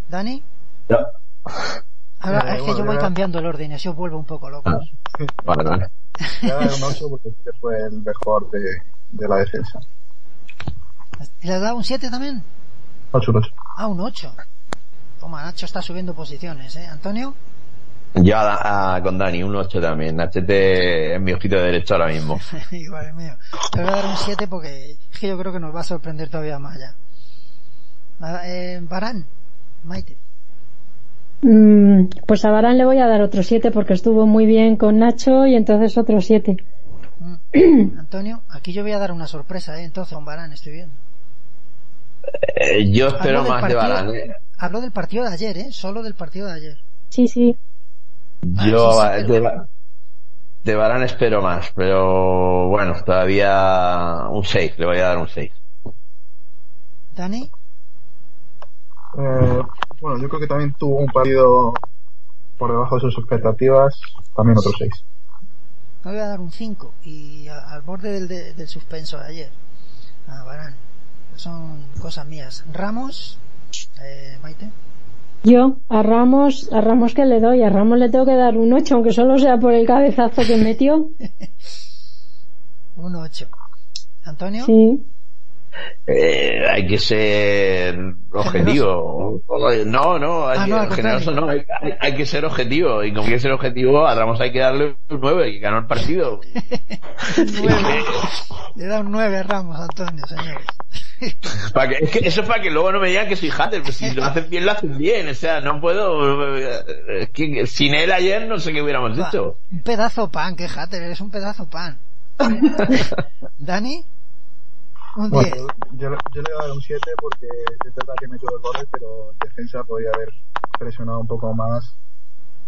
¿Dani? No. Ahora, es que yo voy cambiando el orden, así os vuelvo un poco loco. Ah, vale, vale. Ya un 8 porque este fue el mejor de, de la defensa. ¿Y le has dado un 7 también? 8, un 8. Ah, un 8. Toma, Nacho está subiendo posiciones, ¿eh? ¿Antonio? Yo a, con Dani, un 8 también. Nachete es mi ojito de derecho ahora mismo. Igual es mío. Te voy a dar un 7 porque es que yo creo que nos va a sorprender todavía más ya. Eh, Barán, Maite. Mm, pues a Barán le voy a dar otro 7 porque estuvo muy bien con Nacho y entonces otro 7. Mm. Antonio, aquí yo voy a dar una sorpresa, ¿eh? entonces con Barán estoy viendo. Eh, yo espero más de Barán. ¿eh? Hablo del partido de ayer, ¿eh? Solo del partido de ayer. Sí, sí. Ah, Yo de, de Barán espero más, pero bueno, todavía un 6, le voy a dar un 6. ¿Dani? Eh, bueno, yo creo que también tuvo un partido por debajo de sus expectativas, también otro 6. Le voy a dar un 5 y al borde del, del suspenso de ayer. Ah, Barán. Son cosas mías. Ramos, eh, Maite. Yo, a Ramos, a Ramos que le doy, a Ramos le tengo que dar un 8, aunque solo sea por el cabezazo que metió. un 8. ¿Antonio? Sí. Eh, hay que ser objetivo. No, no, hay, ah, generoso no, hay, que ser objetivo. Y como hay que ser objetivo, a Ramos hay que darle un 9 y ganó el partido. Le da un 9 a Ramos, Antonio, señores. Para que, es que eso es para que luego no me digan que soy hater, pero si lo hacen bien, lo hacen bien. O sea, no puedo. que, sin él ayer no sé qué hubiéramos hecho. Un pedazo pan, que hater, eres un pedazo pan. ¿Dani? Un bueno, yo, yo, le voy a dar un 7 porque es verdad que metió dos goles, pero en defensa podría haber presionado un poco más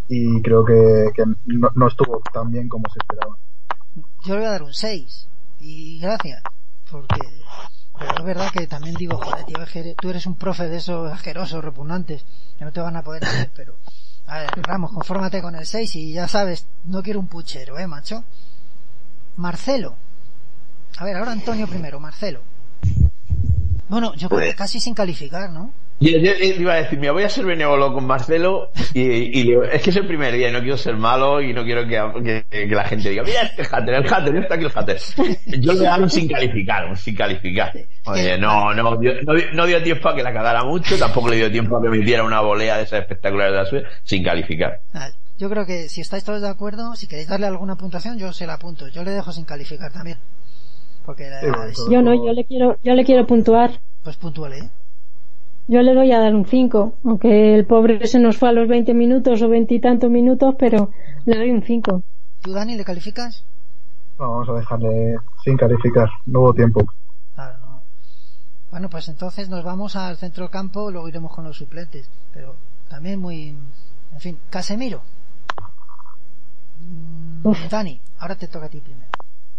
y creo que, no, estuvo tan bien como se esperaba. Yo le voy a dar un 6 y gracias, porque pero es verdad que también digo, joder, tío, tú eres un profe de esos asquerosos, repugnantes, que no te van a poder hacer, pero a ver, vamos, confórmate con el 6 y ya sabes, no quiero un puchero, eh, macho. Marcelo. A ver, ahora Antonio primero, Marcelo. Bueno, yo creo que pues- casi sin calificar, ¿no? Yo, iba a decir, me voy a ser benévolo con Marcelo y, es que es el primer día y no quiero ser malo y no quiero que, la gente diga, mira este hater, el hater, está aquí el hater. Yo le dado sin calificar, sin calificar. Oye, no, no, no, dio tiempo a que la cagara mucho, tampoco le dio tiempo a que me diera una volea de esas espectaculares de la suya, sin calificar. Yo creo que si estáis todos de acuerdo, si queréis darle alguna puntuación, yo se la apunto. Yo le dejo sin calificar también. Porque yo no, yo le quiero, yo le quiero puntuar. Pues puntuale, ¿eh? Yo le doy a dar un 5, aunque el pobre se nos fue a los 20 minutos o veintitantos minutos, pero le doy un 5. ¿Tú, Dani, le calificas? No, vamos a dejarle sin calificar, no hubo tiempo. Claro, no. Bueno, pues entonces nos vamos al centro del campo, luego iremos con los suplentes, pero también muy... En fin, Casemiro. Mm, Dani, ahora te toca a ti primero.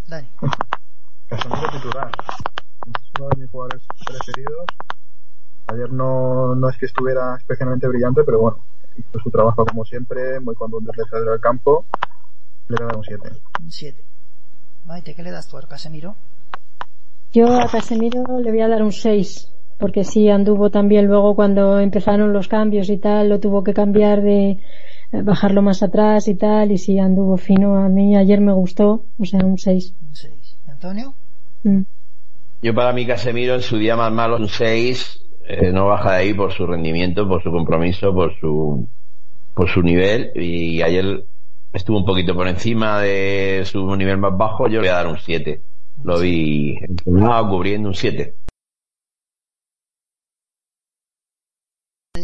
Dani. Casemiro titular. Es uno de mis jugadores preferidos Ayer no, no es que estuviera especialmente brillante, pero bueno, hizo su trabajo como siempre, muy contundente desde el campo. Le voy a dar un 7. Un 7. Maite, ¿qué le das tú a Casemiro? Yo a Casemiro le voy a dar un 6, porque sí anduvo también luego cuando empezaron los cambios y tal, lo tuvo que cambiar de eh, bajarlo más atrás y tal, y sí anduvo fino. A mí ayer me gustó, o sea, un 6. Un 6. ¿Antonio? Mm. Yo para mí Casemiro en su día más malo un 6 eh, no baja de ahí por su rendimiento, por su compromiso, por su, por su nivel y ayer estuvo un poquito por encima de su nivel más bajo, yo le voy a dar un 7. Lo vi cubriendo un 7.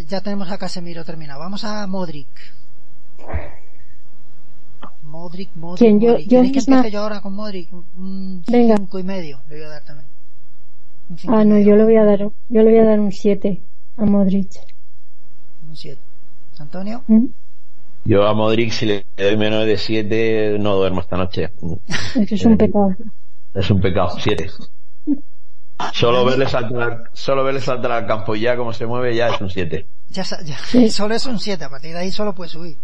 Ya tenemos a Casemiro terminado. Vamos a Modric. Modric, Modric. ¿Quién? Yo, Modric. Yo que empiece yo ahora con Modric? Un 5 y medio le voy a dar también. Ah, no, yo le voy a dar, yo le voy a dar un 7 a Modric. Un 7. ¿Antonio? ¿Mm? Yo a Modric si le doy menos de 7 no duermo esta noche. Eso es un pecado. Es un pecado, 7. Solo verle saltar, solo verle saltar al campo y ya como se mueve ya es un 7. Ya, ya solo es un 7, a partir de ahí solo puede subir.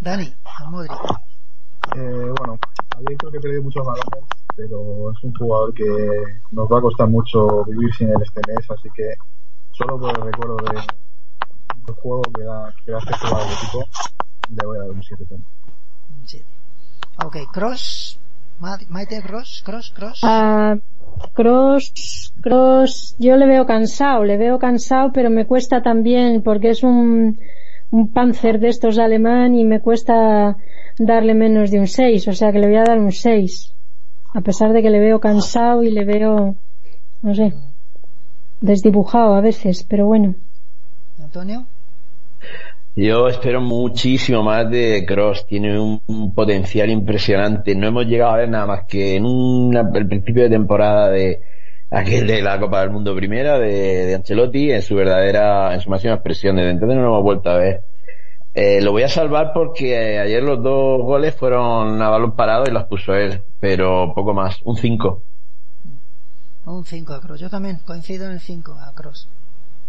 Dani, a Modric. Eh, bueno, ayer creo que he perdido muchos balones pero es un jugador que nos va a costar mucho vivir sin él este mes, así que solo por el recuerdo de, del juego que da, que da este jugador de equipo, le voy a dar un 7 también. Un 7. Ok, Cross, Maite Cross, Cross, Cross. Uh, cross, Cross, yo le veo cansado, le veo cansado, pero me cuesta también porque es un, un panzer de estos alemán y me cuesta darle menos de un 6, o sea que le voy a dar un 6 a pesar de que le veo cansado y le veo, no sé, desdibujado a veces, pero bueno. Antonio. Yo espero muchísimo más de Cross, tiene un, potencial impresionante. No hemos llegado a ver nada más que en el principio de temporada de aquel de la Copa del Mundo primera de, de Ancelotti en su verdadera, en su máxima expresión. Desde entonces no lo hemos vuelto a ver. Eh, lo voy a salvar porque ayer los dos goles fueron a balón parado y los puso él, pero poco más, un 5. Un 5 a Cross, yo también coincido en el 5 a Cross.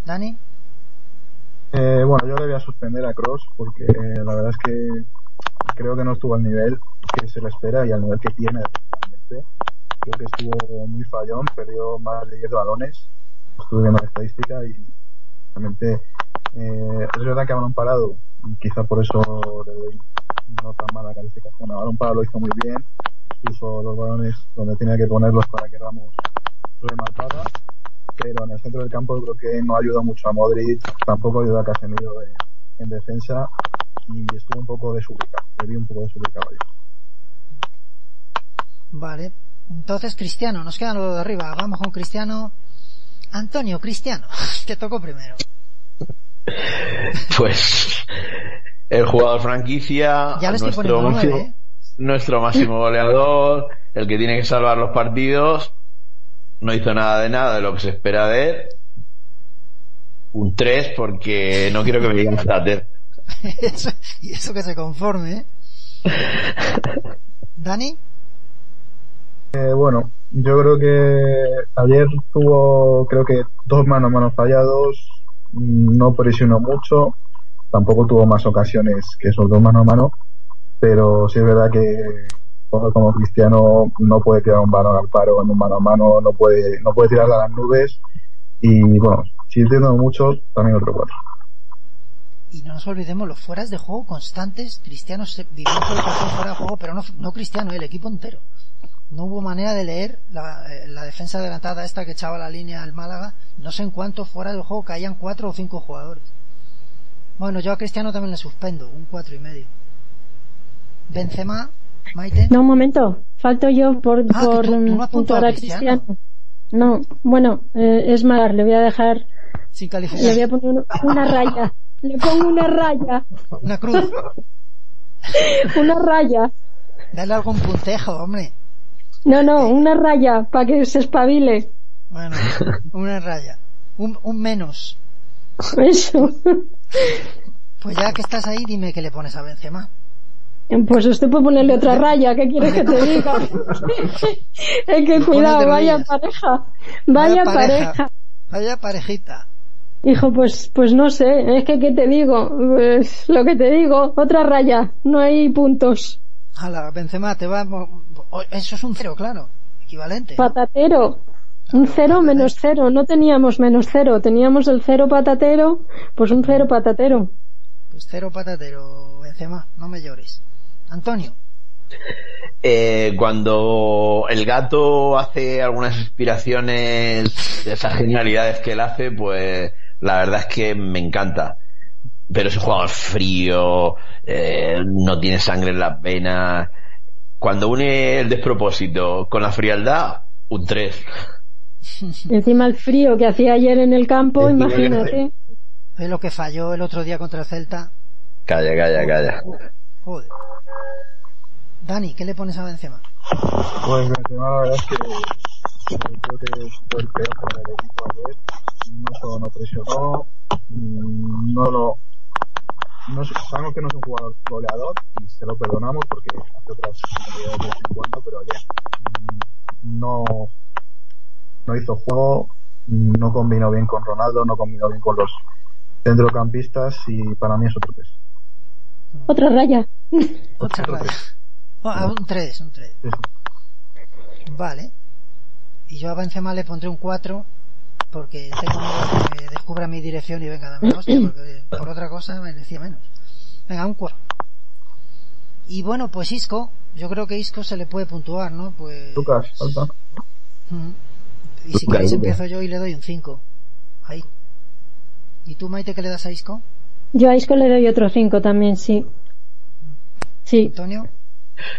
¿Dani? Eh, bueno, yo le voy a suspender a Cross porque la verdad es que creo que no estuvo al nivel que se le espera y al nivel que tiene Creo que estuvo muy fallón, perdió más de 10 balones, estuve viendo la estadística y realmente eh, es verdad que a balón parado quizá por eso le doy no tan mala calificación. A un lo hizo muy bien, puso los balones donde tenía que ponerlos para que Ramos rematara, pero en el centro del campo creo que no ayuda mucho a Modric, tampoco ayuda a Casemiro en defensa y estuvo un poco desubicado, le vi un poco desubicado ahí. Vale, entonces Cristiano, nos quedan los de arriba, vamos con Cristiano. Antonio, Cristiano, que tocó primero. Pues el jugador franquicia, nuestro, máximo, ¿eh? nuestro máximo goleador, el que tiene que salvar los partidos, no hizo nada de nada de lo que se espera de él. Un 3 porque no quiero que me digan Zater. y eso que se conforme, ¿eh? ¿Dani? Eh, bueno, yo creo que ayer tuvo, creo que dos manos manos fallados, no presionó mucho, tampoco tuvo más ocasiones que esos dos mano a mano, pero sí es verdad que como Cristiano no puede tirar un balón al paro en un mano a mano, no puede, no puede tirar a las nubes y bueno, si entiendo mucho, también otro cuatro. Y no nos olvidemos los fueras de juego constantes, Cristiano vivió el partido fuera de juego, pero no Cristiano, el equipo entero. No hubo manera de leer la, eh, la defensa adelantada esta que echaba la línea al Málaga, no sé en cuánto fuera del juego caían cuatro o cinco jugadores. Bueno, yo a Cristiano también le suspendo, un cuatro y medio. Benzema, Maite. No, un momento, falto yo por, ah, por puntuar a Cristiano. No, bueno, eh, es más, le voy a dejar. Sin calificar. Le voy a poner una raya. Le pongo una raya. Una cruz. una raya. Dale algún puntejo, hombre. No, no, una raya para que se espabile. Bueno, una raya. Un, un menos. Eso. Pues ya que estás ahí, dime que le pones a Benzema. Pues usted puede ponerle otra raya, ¿qué quieres que te diga? es que cuidado, vaya pareja, vaya, pareja. Vaya parejita. Hijo, pues, pues no sé, es que ¿qué te digo? Pues lo que te digo, otra raya, no hay puntos. Hala, Benzema, te va, eso es un cero, claro, equivalente. Patatero, un cero menos cero, no teníamos menos cero, teníamos el cero patatero, pues un cero patatero. Pues cero patatero, Benzema, no me llores. Antonio. Eh, cuando el gato hace algunas inspiraciones de esas genialidades que él hace, pues la verdad es que me encanta. Pero ese jugador frío, eh, no tiene sangre en las venas. Cuando une el despropósito con la frialdad, un 3. Encima el frío que hacía ayer en el campo, imagínate. Es lo que falló el otro día contra el Celta. Calla, calla, calla. Joder. Dani, ¿qué le pones a Benzema? Pues Benzema la verdad es que creo que fue el peor para el equipo ayer. No solo no presionó, no lo... No, sabemos que no es un jugador goleador y se lo perdonamos porque hace otras de vez en cuando, pero ayer mm, no, no hizo juego, no combinó bien con Ronaldo, no combinó bien con los centrocampistas y para mí es otro peso. Otra raya. Otra raya. Ah, un 3, un 3. Vale. Y yo a Benzema le pondré un 4 porque tengo miedo que descubra mi dirección y venga, dame hostia, porque por otra cosa me decía menos. Venga, un 4. Y bueno, pues Isco, yo creo que Isco se le puede puntuar, ¿no? Pues... Lucas, falta. Y si queréis empiezo yo y le doy un 5. Ahí. ¿Y tú, Maite, qué le das a Isco? Yo a Isco le doy otro 5 también, sí. Sí. ¿Antonio?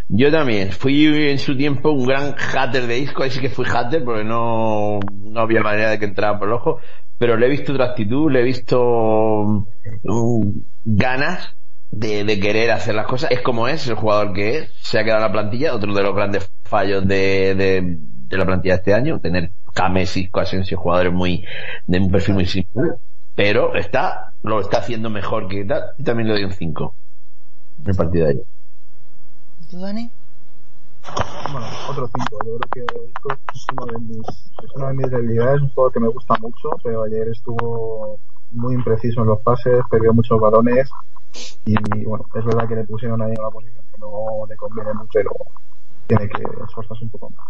Yo también. Fui en su tiempo un gran hater de disco, ahí sí que fui hater porque no, no había manera de que entrara por el ojo, pero le he visto otra actitud, le he visto um, ganas de, querer hacer las cosas. Es como es, el jugador que es, se ha quedado en la plantilla, otro de los grandes fallos de, de, la plantilla de este año, tener James, Isco, Asensio, jugadores muy, de un perfil muy simple, pero está, lo está haciendo mejor que tal, y también le doy un 5 en el partido de ayer. ¿Tú, Dani? Bueno, otro 5. Yo creo que es, uno de mis, es una de mis debilidades, es un juego que me gusta mucho, pero ayer estuvo muy impreciso en los pases, perdió muchos balones y bueno, es verdad que le pusieron ahí en una posición que no le conviene mucho, pero tiene que esforzarse un poco más.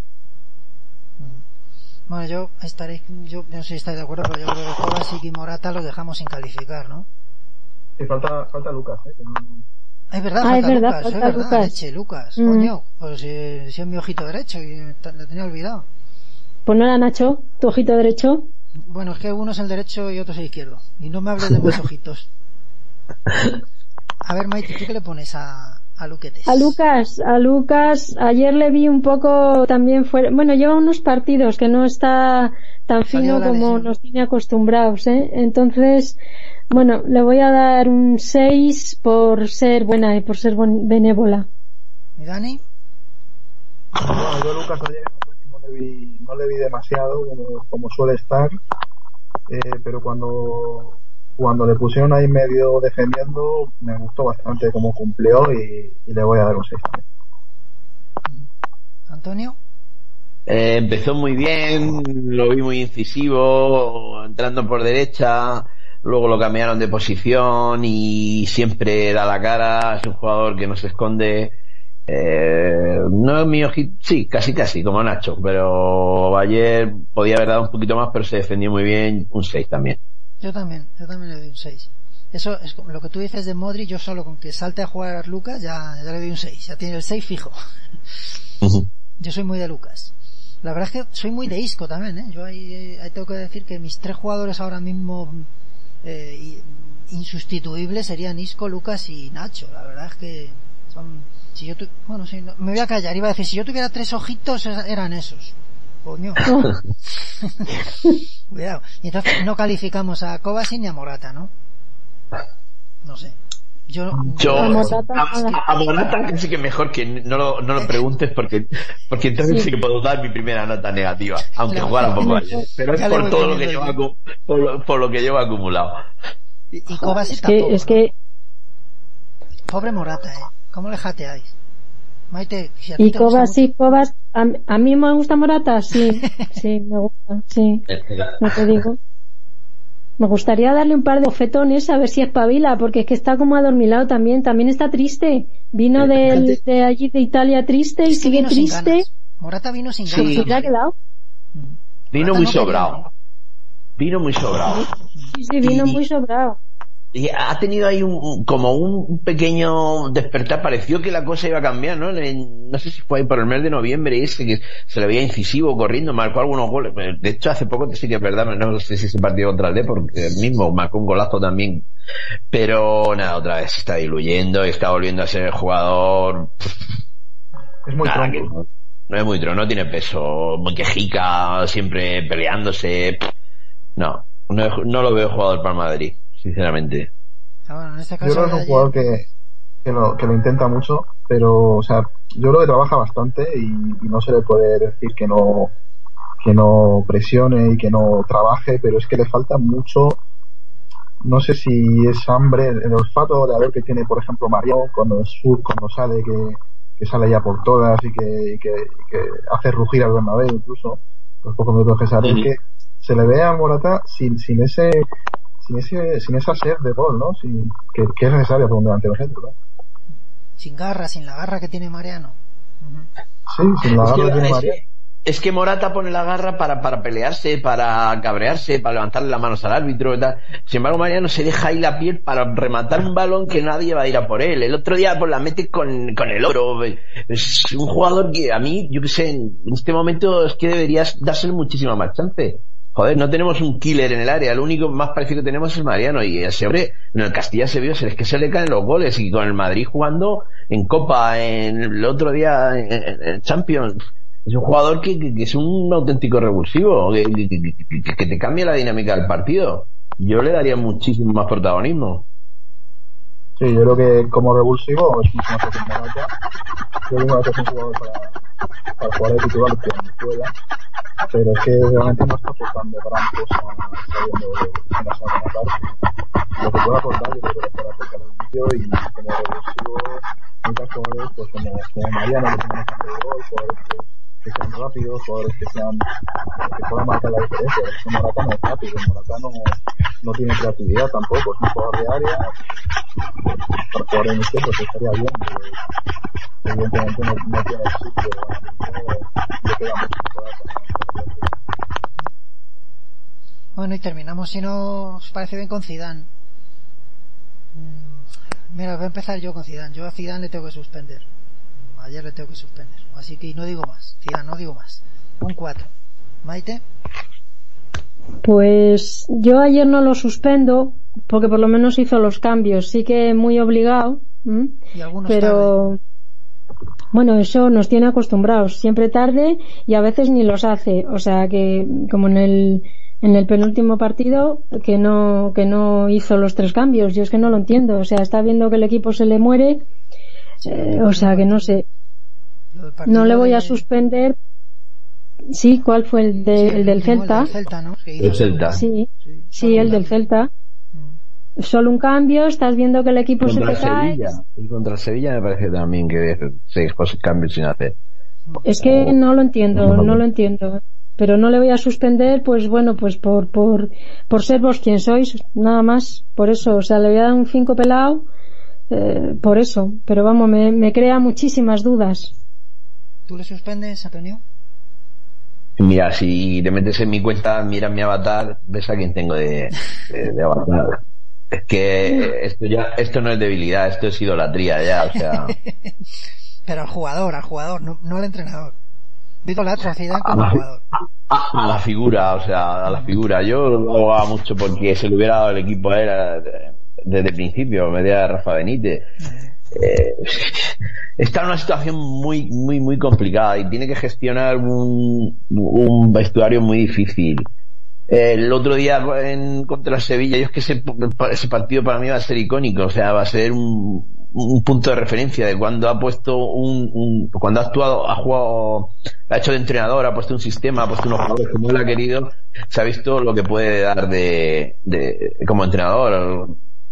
Mm. Bueno, yo estaré, yo no sé si estáis de acuerdo, pero yo creo que Kovacic y Morata los dejamos sin calificar, ¿no? Sí, falta, falta Lucas, ¿eh? Es verdad, ah, falta es verdad, Lucas, falta es verdad, Lucas. leche, Lucas, Mm. coño, pues si, si es mi ojito derecho y lo tenía olvidado. Pues no era Nacho, tu ojito derecho. Bueno, es que uno es el derecho y otro es el izquierdo. Y no me hables de mis ojitos. A ver, Maite, ¿tú qué le pones a, a Luquetes? A Lucas, a Lucas, ayer le vi un poco también fuera, bueno, lleva unos partidos que no está tan Salió fino como lesión. nos tiene acostumbrados, ¿eh? Entonces, bueno, le voy a dar un 6 por ser buena y por ser buen- benévola. ¿Y Dani? Bueno, yo Lucas ayer no le vi, no le vi demasiado como, como suele estar, eh, pero cuando cuando le pusieron ahí medio defendiendo, me gustó bastante cómo cumplió y, le voy a dar un 6 también. Antonio. Eh, empezó muy bien, lo vi muy incisivo, entrando por derecha, luego lo cambiaron de posición y siempre da la cara, es un jugador que no se esconde. Eh, no es mi ojito, sí, casi casi, como Nacho, pero ayer podía haber dado un poquito más, pero se defendió muy bien, un 6 también. Yo también, yo también le doy un 6. Eso es lo que tú dices de Modri, yo solo con que salte a jugar Lucas ya, ya le doy un 6, ya tiene el 6 fijo. Yo soy muy de Lucas. La verdad es que soy muy de Isco también, ¿eh? Yo ahí, tengo que decir que mis tres jugadores ahora mismo eh, insustituibles serían Isco, Lucas y Nacho. La verdad es que son... Si yo bueno, sí, me voy a callar. Iba a decir, si yo tuviera tres ojitos eran esos. Coño. Cuidado. Y entonces no calificamos a Kovacic ni a Morata, ¿no? No sé. Yo, yo a, Morata, casi que mejor que no lo, no lo preguntes porque, porque entonces sí. que puedo dar mi primera nota negativa, aunque jugara un poco ayer. Pero es por todo lo que lleva, por lo, por lo que lleva acumulado. Y, y Kovacic es. Que, es que... Pobre Morata, eh. ¿Cómo le jateáis? Maite, si a y Kovacic, Kovacic, a, a, mí me gusta Morata, sí, sí, me gusta, sí, no te digo. Me gustaría darle un par de bofetones a ver si espabila, porque es que está como adormilado también, también está triste. Vino de, de allí de Italia triste y sigue triste. Morata vino sin ganas. Sí. ¿Se ha quedado? Vino muy sobrado. Vino muy sobrado. Sí, sí, vino muy sobrado y ha tenido ahí un, como un pequeño despertar, pareció que la cosa iba a cambiar, ¿no? No sé si fue ahí por el mes de noviembre ese que se le veía incisivo corriendo, marcó algunos goles. De hecho, hace poco sí que es verdad, no sé si ese partido contra el D, porque mismo marcó un golazo también. Pero nada, otra vez se está diluyendo y está volviendo a ser el jugador. Es muy nada, tronco. no es muy tronco, no tiene peso, muy quejica, siempre peleándose. No, no, no lo veo jugador para Madrid sinceramente. Ah, en este caso yo creo que es un jugador que, que, lo, que lo intenta mucho, pero, o sea, yo creo que trabaja bastante y, y, no se le puede decir que no que no presione y que no trabaje, pero es que le falta mucho, no sé si es hambre, el olfato de ver que tiene, por ejemplo, Mario cuando sur, cuando sale, que, que sale ya por todas y que, y que, que, hace rugir al Bernabéu incluso, los pocos minutos que sale, que se le ve a Morata sin, sin ese sin, ese, sin esa sed de gol, ¿no? Sin, que, que, es necesaria para un delantero centro, ¿no? Sin garra, sin la garra que tiene Mariano. Sí, sin la garra que, que tiene Mariano. Es que Morata pone la garra para, para pelearse, para cabrearse, para levantarle las manos al árbitro y tal. Sin embargo, Mariano se deja ahí la piel para rematar un balón que nadie va a ir a por él. El otro día pues la mete con, con el oro. Es un jugador que a mí, yo que sé, en este momento es que deberías dársele muchísima más chance joder, no tenemos un killer en el área, lo único más parecido que tenemos es Mariano. Y ese hombre en el Castilla se vio, es que se le caen los goles. Y con el Madrid jugando en Copa, en el otro día en, Champions, es un jugador que, que, es un auténtico revulsivo, que, te cambia la dinámica del partido. Yo le daría muchísimo más protagonismo. Sí, yo creo que como revulsivo es mucho más Yo creo que es un jugador para, para jugar de titular que pueda pero es que realmente no está aportando gran cosa saliendo de la parte. Lo que puede aportar, yo creo que puede aportar el vídeo y como revulsivo, muchos jugadores, pues como, como Mariano, que tiene bastante de jugadores que, que sean rápidos, jugadores que sean, que puedan marcar la diferencia. Es Morata no es rápido, Morata no, no tiene creatividad tampoco, es un jugador de área, para jugar en este pues estaría bien, pero evidentemente no, no tiene sitio, Bueno, y terminamos, si no os parece bien, con Zidane. Mira, voy a empezar yo con Zidane. Yo a Zidane le tengo que suspender. Ayer le tengo que suspender. Así que no digo más. Zidane, no digo más. Un 4. Maite. Pues yo ayer no lo suspendo porque por lo menos hizo los cambios. Sí que muy obligado. ¿Y algunos pero tarde? Bueno, eso nos tiene acostumbrados. Siempre tarde y a veces ni los hace. O sea que como en el en el penúltimo partido que no que no hizo los tres cambios. Yo es que no lo entiendo. O sea, está viendo que el equipo se le muere. Eh, o sea que no sé. No le voy a suspender Sí, ¿cuál fue el, de, sí, el del Celta? El del Celta, ¿no? El Celta. Sí, sí, sí el del Celta. Solo un cambio, estás viendo que el equipo se te cae. Y contra Sevilla me parece también que seis cambios sin hacer. Es que no lo entiendo, no lo entiendo. Pero no le voy a suspender, pues bueno, pues por, por, por ser vos quien sois, nada más, por eso, o sea, le voy a dar un cinco pelado, eh, por eso, pero vamos, me, me crea muchísimas dudas. ¿Tú le suspendes, Antonio? Mira, si te metes en mi cuenta, mira mi avatar, ves a quién tengo de, de, avatar. Es que esto ya, esto no es debilidad, esto es idolatría ya, o sea. Pero al jugador, al jugador, no, no al entrenador. Digo la atrocidad como a jugador. A, la figura, o sea, a la figura. Yo lo abogaba mucho porque se le hubiera dado el equipo a él desde el principio, me de Rafa Benítez. Eh, está en una situación muy, muy, muy complicada y tiene que gestionar un, un vestuario muy difícil. El otro día en, contra Sevilla, yo es que ese, partido para mí va a ser icónico, o sea, va a ser un, un punto de referencia de cuando ha puesto un, cuando ha actuado, ha jugado, ha hecho de entrenador, ha puesto un sistema, ha puesto unos jugadores como él ha querido, se ha visto lo que puede dar de, de como entrenador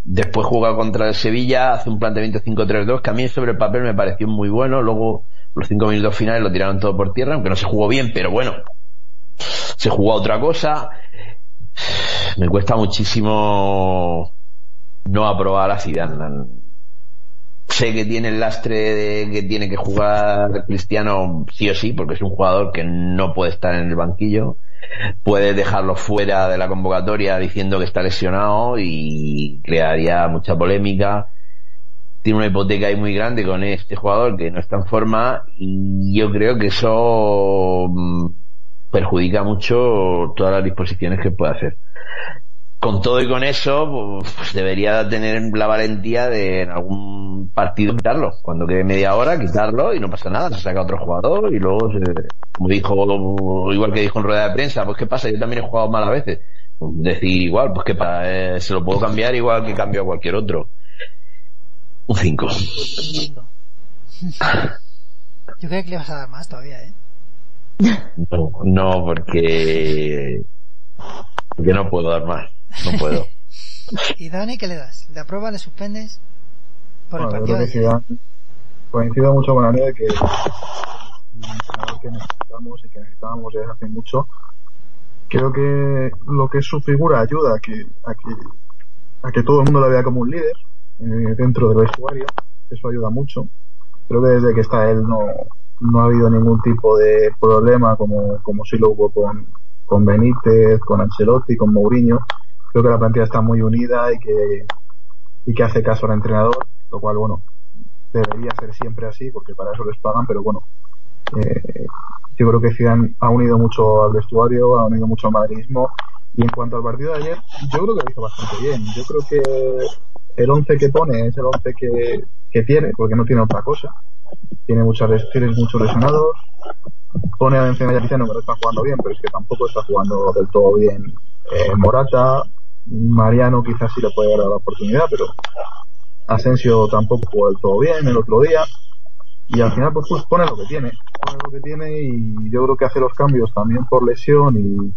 Después juega contra el Sevilla, hace un planteamiento 5-3-2 que a mí sobre el papel me pareció muy bueno. Luego los cinco minutos finales lo tiraron todo por tierra, aunque no se jugó bien, pero bueno, se jugó otra cosa. Me cuesta muchísimo no aprobar a Zidane. Sé que tiene el lastre de que tiene que jugar Cristiano sí o sí, porque es un jugador que no puede estar en el banquillo puede dejarlo fuera de la convocatoria diciendo que está lesionado y crearía mucha polémica. Tiene una hipoteca ahí muy grande con este jugador que no está en forma y yo creo que eso mm, perjudica mucho todas las disposiciones que puede hacer con todo y con eso, pues debería tener la valentía de en algún partido quitarlo. Cuando quede media hora, quitarlo y no pasa nada. Se saca otro jugador y luego, como dijo, igual que dijo en rueda de prensa, pues qué pasa, yo también he jugado mal a veces. Decir igual, pues que eh, se lo puedo cambiar igual que cambio a cualquier otro. Un 5. Yo creo que le vas a dar más todavía, ¿eh? No, no, porque, porque no puedo dar más. No puedo. ¿Y Dani qué le das? ¿Le apruebas, le suspendes? Por el partido de Coincido mucho con la de que que necesitamos y que necesitábamos desde hace mucho. Creo que lo que es su figura ayuda a que, a que, a que todo el mundo la vea como un líder eh, dentro del vestuario. Eso ayuda mucho. Creo que desde que está él no, no ha habido ningún tipo de problema como, como si lo hubo con, con Benítez, con Ancelotti, con Mourinho creo que la plantilla está muy unida y que, y que hace caso al entrenador, lo cual, bueno, debería ser siempre así porque para eso les pagan, pero bueno, eh, yo creo que Zidane ha unido mucho al vestuario, ha unido mucho al madridismo y en cuanto al partido de ayer, yo creo que lo hizo bastante bien. Yo creo que el 11 que pone es el 11 que, que tiene, porque no tiene otra cosa. Tiene muchas tiene muchos lesionados. Pone a Benzema y a Cristiano que no está jugando bien, pero es que tampoco está jugando del todo bien eh, Morata. Mariano quizás sí le puede dar la oportunidad, pero Asensio tampoco jugó del todo bien el otro día. Y al final pues, pues, pone lo que tiene, pone lo que tiene y yo creo que hace los cambios también por lesión y,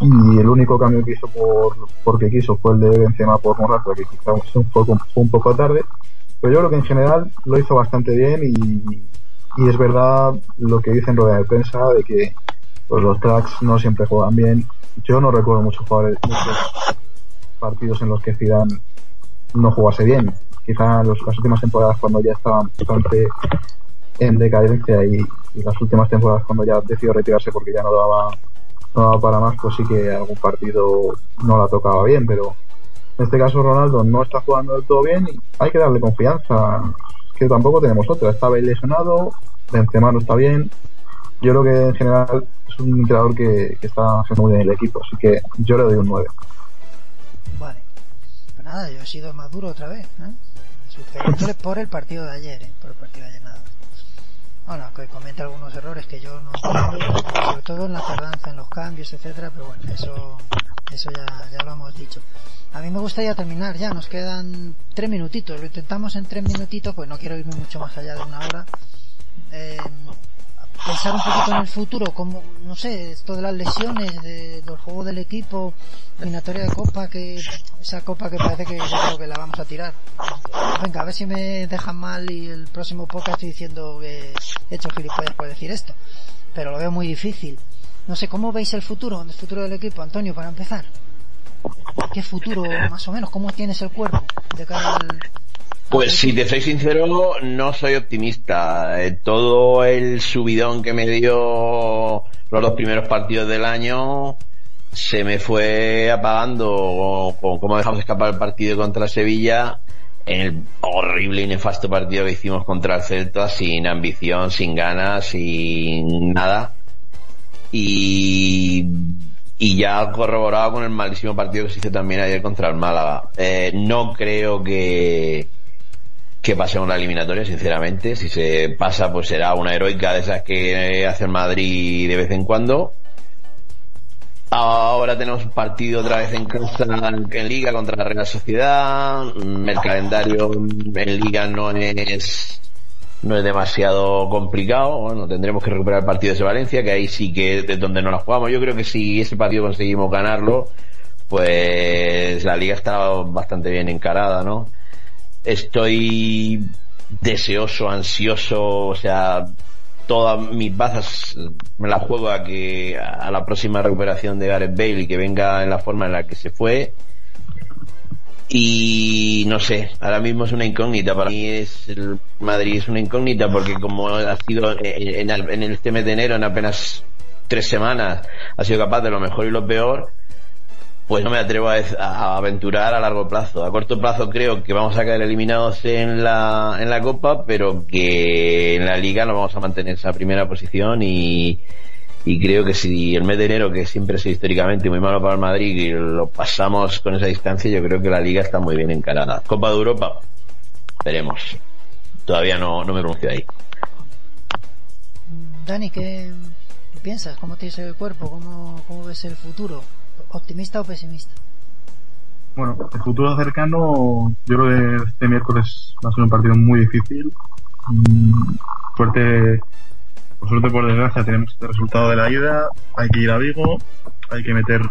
y el único cambio que hizo por porque quiso fue el de Benzema por Morata que quizás fue un poco tarde pero yo creo que en general lo hizo bastante bien y, y es verdad lo que dicen rueda de prensa de que pues los tracks no siempre juegan bien yo no recuerdo muchos jugadores, partidos en los que Zidane no jugase bien. Quizá en las últimas temporadas cuando ya estaba bastante en decadencia y, las últimas temporadas cuando ya decidió retirarse porque ya no daba, no daba para más, pues sí que algún partido no la tocaba bien, pero en este caso Ronaldo no está jugando del todo bien y hay que darle confianza, que tampoco tenemos otra. Estaba lesionado, Benzema no está bien. Yo creo que en general es un entrenador que, está haciendo muy bien el equipo, así que yo le doy un 9. Vale. Pues nada, yo he sido más duro otra vez, ¿eh? por el partido de ayer, ¿eh? Por el partido de ayer nada. Bueno, que comenta algunos errores que yo no entiendo, sobre todo en la tardanza en los cambios, etcétera, pero bueno, eso, eso ya, ya lo hemos dicho. A mí me gustaría terminar ya, nos quedan tres minutitos, lo intentamos en tres minutitos, pues no quiero irme mucho más allá de una hora. Eh, pensar un poquito en el futuro, como, no sé, esto de las lesiones, de, del juego del equipo, eliminatoria de copa, que esa copa que parece que creo que la vamos a tirar. Venga, a ver si me dejan mal y el próximo podcast estoy diciendo que he hecho gilipollas por decir esto. Pero lo veo muy difícil. No sé, ¿cómo veis el futuro, el futuro del equipo, Antonio, para empezar? ¿Qué futuro, más o menos? ¿Cómo tienes el cuerpo pues si te soy sincero, no soy optimista. Eh, todo el subidón que me dio los dos primeros partidos del año se me fue apagando como dejamos escapar el partido contra Sevilla en el horrible y nefasto partido que hicimos contra el Celta sin ambición, sin ganas, sin nada. Y, y ya corroborado con el malísimo partido que se hizo también ayer contra el Málaga. Eh, no creo que, que pasemos la eliminatoria, sinceramente. Si se pasa, pues será una heroica de esas que hace el Madrid de vez en cuando. Ahora tenemos un partido otra vez en casa en Liga contra la Real Sociedad. El calendario en Liga no es no es demasiado complicado. Bueno, tendremos que recuperar el partido de Valencia, que ahí sí que es donde no la jugamos. Yo creo que si ese partido conseguimos ganarlo, pues la liga está bastante bien encarada, ¿no? estoy deseoso, ansioso, o sea, todas mis bazas me las juego a que a la próxima recuperación de Gareth Bale y que venga en la forma en la que se fue y no sé, ahora mismo es una incógnita para mí es el Madrid es una incógnita porque como ha sido en, el, en este mes de enero en apenas tres semanas ha sido capaz de lo mejor y lo peor pues no me atrevo a, aventurar a largo plazo. A corto plazo creo que vamos a caer eliminados en la, en la Copa, pero que en la Liga nos vamos a mantener esa primera posición y, y creo que si el mes de enero, que siempre es históricamente muy malo para el Madrid, y lo pasamos con esa distancia, yo creo que la Liga está muy bien encarada. Copa de Europa, veremos. Todavía no, no me pronuncio ahí. Dani, ¿qué, piensas? ¿Cómo tienes el cuerpo? ¿Cómo, cómo ves el futuro? ¿Optimista o pesimista? Bueno, el futuro cercano, yo creo que este miércoles va a ser un partido muy difícil. Mm, suerte, por suerte, por desgracia, tenemos este resultado de la ida. Hay que ir a Vigo, hay que meter,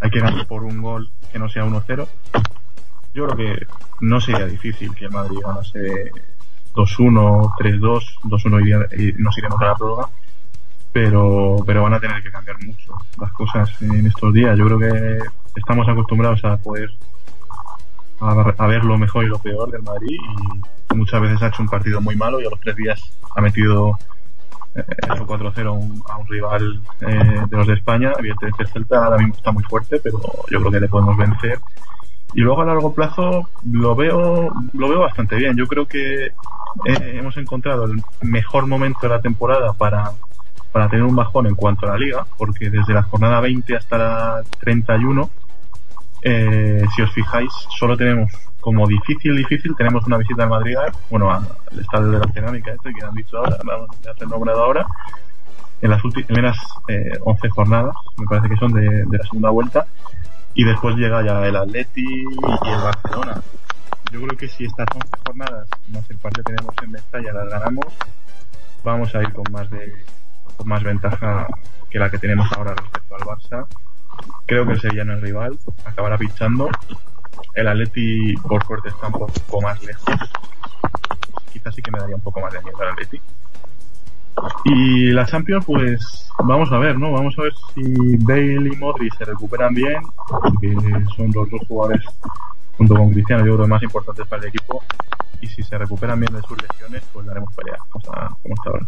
hay que ganar por un gol que no sea 1-0. Yo creo que no sería difícil que el Madrid ganase 2-1, 3-2, 2-1 y nos iremos a la prórroga pero, pero van a tener que cambiar mucho las cosas en estos días. Yo creo que estamos acostumbrados a poder a, ver lo mejor y lo peor del Madrid y muchas veces ha hecho un partido muy malo y a los tres días ha metido eh, 4-0 a un, un rival eh, de los de España. El Celta ahora mismo está muy fuerte, pero yo creo que le podemos vencer. Y luego a largo plazo lo veo, lo veo bastante bien. Yo creo que eh, hemos encontrado el mejor momento de la temporada para para tener un bajón en cuanto a la liga, porque desde la jornada 20 hasta la 31, eh, si os fijáis, solo tenemos como difícil, difícil, tenemos una visita al Madrid, bueno, al estadio de la cerámica este que han dicho ahora, ya se nombrado ahora, en las primeras eh, 11 jornadas, me parece que son de, la segunda vuelta, y después llega ya el Atleti y el Barcelona. Yo creo que si estas 11 jornadas, más el par que tenemos en Mestalla, las ganamos, vamos a ir con más de con más ventaja que la que tenemos ahora respecto al Barça. Creo que el Sevilla rival, acabará pinchando. El Atleti, por suerte, está un poco más lejos. Quizás sí que me daría un poco más de miedo al Atleti. Y la Champions, pues vamos a ver, ¿no? Vamos a ver si Bale y Modri se recuperan bien, porque son los dos jugadores, junto con Cristiano, yo creo, más importantes para el equipo. Y si se recuperan bien de sus lesiones, pues daremos pelea, como como está ahora.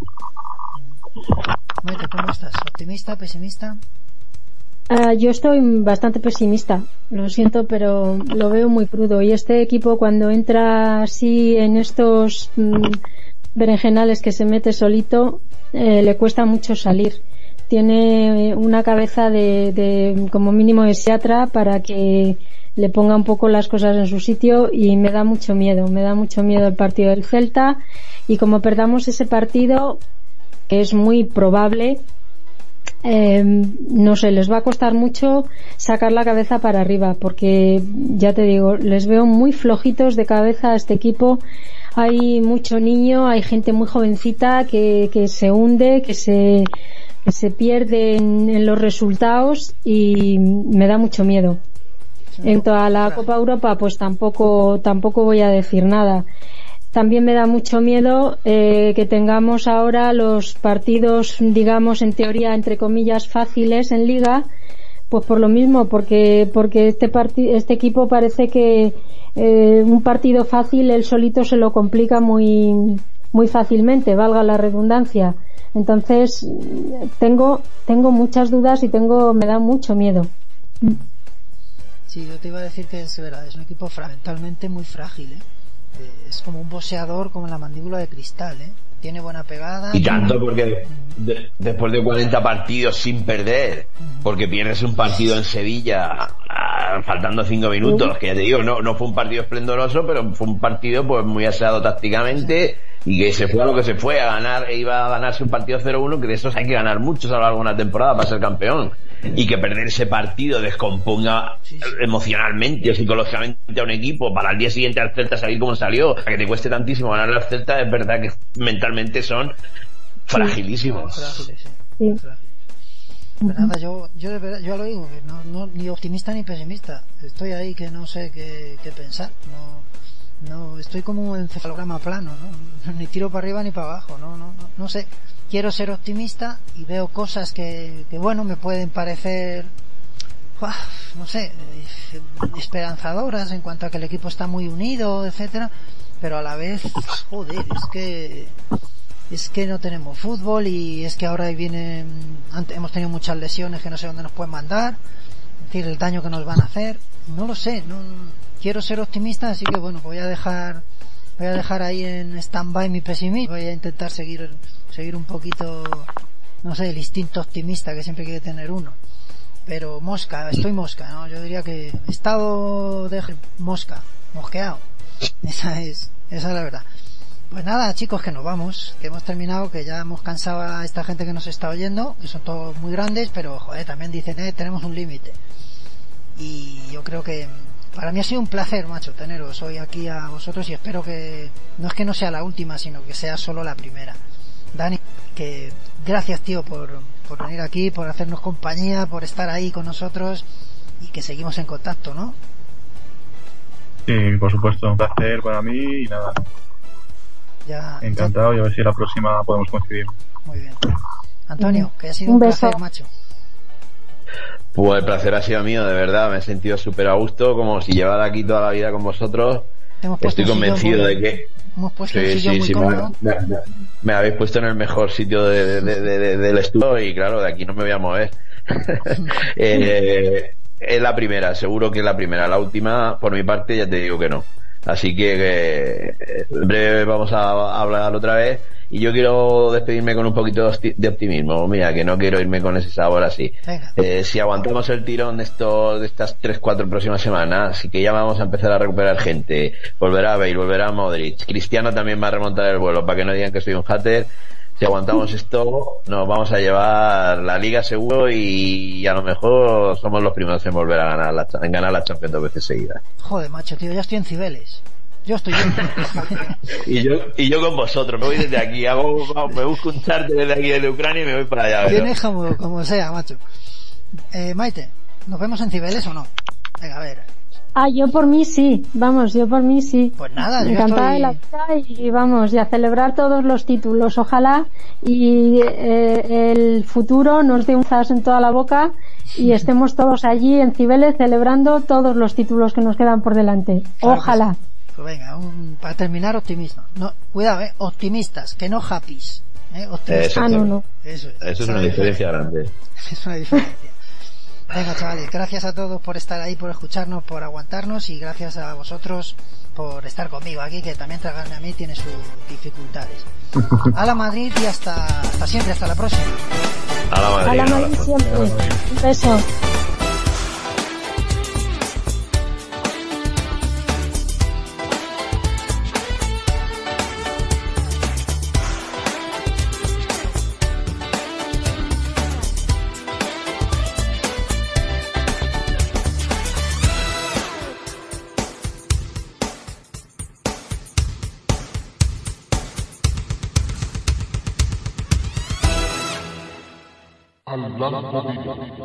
¿cómo estás? ¿Optimista, pesimista? Ah, yo estoy bastante pesimista, lo siento, pero lo veo muy crudo. Y este equipo cuando entra así en estos mm, berenjenales que se mete solito, eh, le cuesta mucho salir. Tiene una cabeza de, de como mínimo de seatra para que le ponga un poco las cosas en su sitio y me da mucho miedo, me da mucho miedo el partido del Celta y como perdamos ese partido es muy probable eh, no sé, les va a costar mucho sacar la cabeza para arriba, porque ya te digo, les veo muy flojitos de cabeza a este equipo. hay mucho niño, hay gente muy jovencita que, que se hunde, que se, que se pierde en, los resultados y me da mucho miedo. En toda la Copa Europa, pues tampoco, tampoco voy a decir nada. También me da mucho miedo eh, que tengamos ahora los partidos, digamos, en teoría, entre comillas, fáciles en Liga, pues por lo mismo, porque, porque este, este equipo parece que eh, un partido fácil él solito se lo complica muy, muy fácilmente, valga la redundancia. Entonces, tengo, tengo muchas dudas y tengo, me da mucho miedo. Sí, yo te iba a decir que es verdad, es un equipo fundamentalmente muy frágil, ¿eh? ¿Eh? es como un boxeador como la mandíbula de cristal, ¿eh? tiene buena pegada. Y tanto porque después de 40 partidos sin perder, porque pierdes un partido en Sevilla faltando 5 minutos, que ya te digo, no, no fue un partido esplendoroso, pero fue un partido pues muy aseado tácticamente y que se fue a lo que se fue, a ganar, e iba a ganarse un partido 0-1, que de esos hay que ganar muchos a lo largo de una temporada para ser campeón y que perder ese partido descomponga emocionalmente o psicológicamente a un equipo para el día siguiente al Celta salir como salió, que te cueste tantísimo ganar al Celta, es verdad que mentalmente son fragilísimos. nada, yo, yo, de verdad, yo lo digo, que no, no, ni optimista ni pesimista. Estoy ahí que no sé qué, qué pensar. No, no, estoy como un encefalograma plano, ¿no? Ni tiro para arriba ni para abajo, no, no, no, no sé quiero ser optimista y veo cosas que, que bueno, me pueden parecer, no sé, esperanzadoras en cuanto a que el equipo está muy unido, etcétera, pero a la vez, joder, es que es que no tenemos fútbol y es que ahora vienen, hemos tenido muchas lesiones que no sé dónde nos pueden mandar, es decir, el daño que nos van a hacer, no lo sé, no quiero ser optimista, así que bueno, voy a dejar voy a dejar ahí en stand-by mi pesimismo, voy a intentar seguir seguir un poquito, no sé, el instinto optimista que siempre quiere tener uno. Pero mosca, estoy mosca, ¿no? Yo diría que estado de mosca, mosqueado. Esa es, esa es la verdad. Pues nada, chicos, que nos vamos, que hemos terminado, que ya hemos cansado a esta gente que nos está oyendo, que son todos muy grandes, pero joder, también dicen, eh, tenemos un límite. Y yo creo que para mí ha sido un placer, macho, teneros hoy aquí a vosotros y espero que no es que no sea la última, sino que sea solo la primera. Dani, que gracias tío por, por venir aquí, por hacernos compañía, por estar ahí con nosotros y que seguimos en contacto, ¿no? Sí, por supuesto, un placer para mí y nada. Ya, Encantado y a ver si la próxima podemos coincidir. Muy bien. Antonio, que ha sido un, placer, macho. Pues el placer ha sido mío, de verdad. Me he sentido súper a gusto, como si llevara aquí toda la vida con vosotros. Estoy convencido de que sí, sí, sí, me, habéis puesto en el mejor sitio del estudio y claro, de aquí no me voy a mover. eh, es la primera, seguro que es la primera. La última, por mi parte, ya te digo que no. Así que, en breve vamos a hablar otra vez y yo quiero despedirme con un poquito de optimismo. Mira, que no quiero irme con ese sabor así. Eh, si aguantamos el tirón de, estos, de estas tres, cuatro próximas semanas, así que ya vamos a empezar a recuperar gente. Volverá a Bale, volverá a Modric. Cristiano también va a remontar el vuelo, para que no digan que soy un hater. Si aguantamos esto, nos vamos a llevar la liga seguro y, a lo mejor somos los primeros en volver a ganar la, en ganar la Champions dos veces seguidas. Joder, macho, tío, ya estoy en Cibeles. Yo estoy y yo y yo con vosotros, me voy desde aquí, hago, me busco un charter desde aquí de Ucrania y me voy para allá. Tienes como, como sea, macho. Eh, Maite, ¿nos vemos en Cibeles o no? Venga, a ver. Ah, yo por mí sí, vamos, yo por mí sí. Pues nada, yo Encantada de la vida y vamos, y a celebrar todos los títulos, ojalá y eh, el futuro nos dé un zas en toda la boca y estemos todos allí en Cibeles celebrando todos los títulos que nos quedan por delante. ojalá. Pues venga, para terminar, optimismo. No, cuidado, eh, optimistas, que no happies. Eh, optimistas. Ah, no, no. Eso es, una diferencia grande. Es una diferencia. Venga, chavales, gracias a todos por estar ahí, por escucharnos, por aguantarnos y gracias a vosotros por estar conmigo aquí, que también tragarme a mí tiene sus dificultades. A la Madrid y hasta, hasta siempre, hasta la próxima. A la Madrid. A la Madrid siempre. Un beso. Al blanco vivo.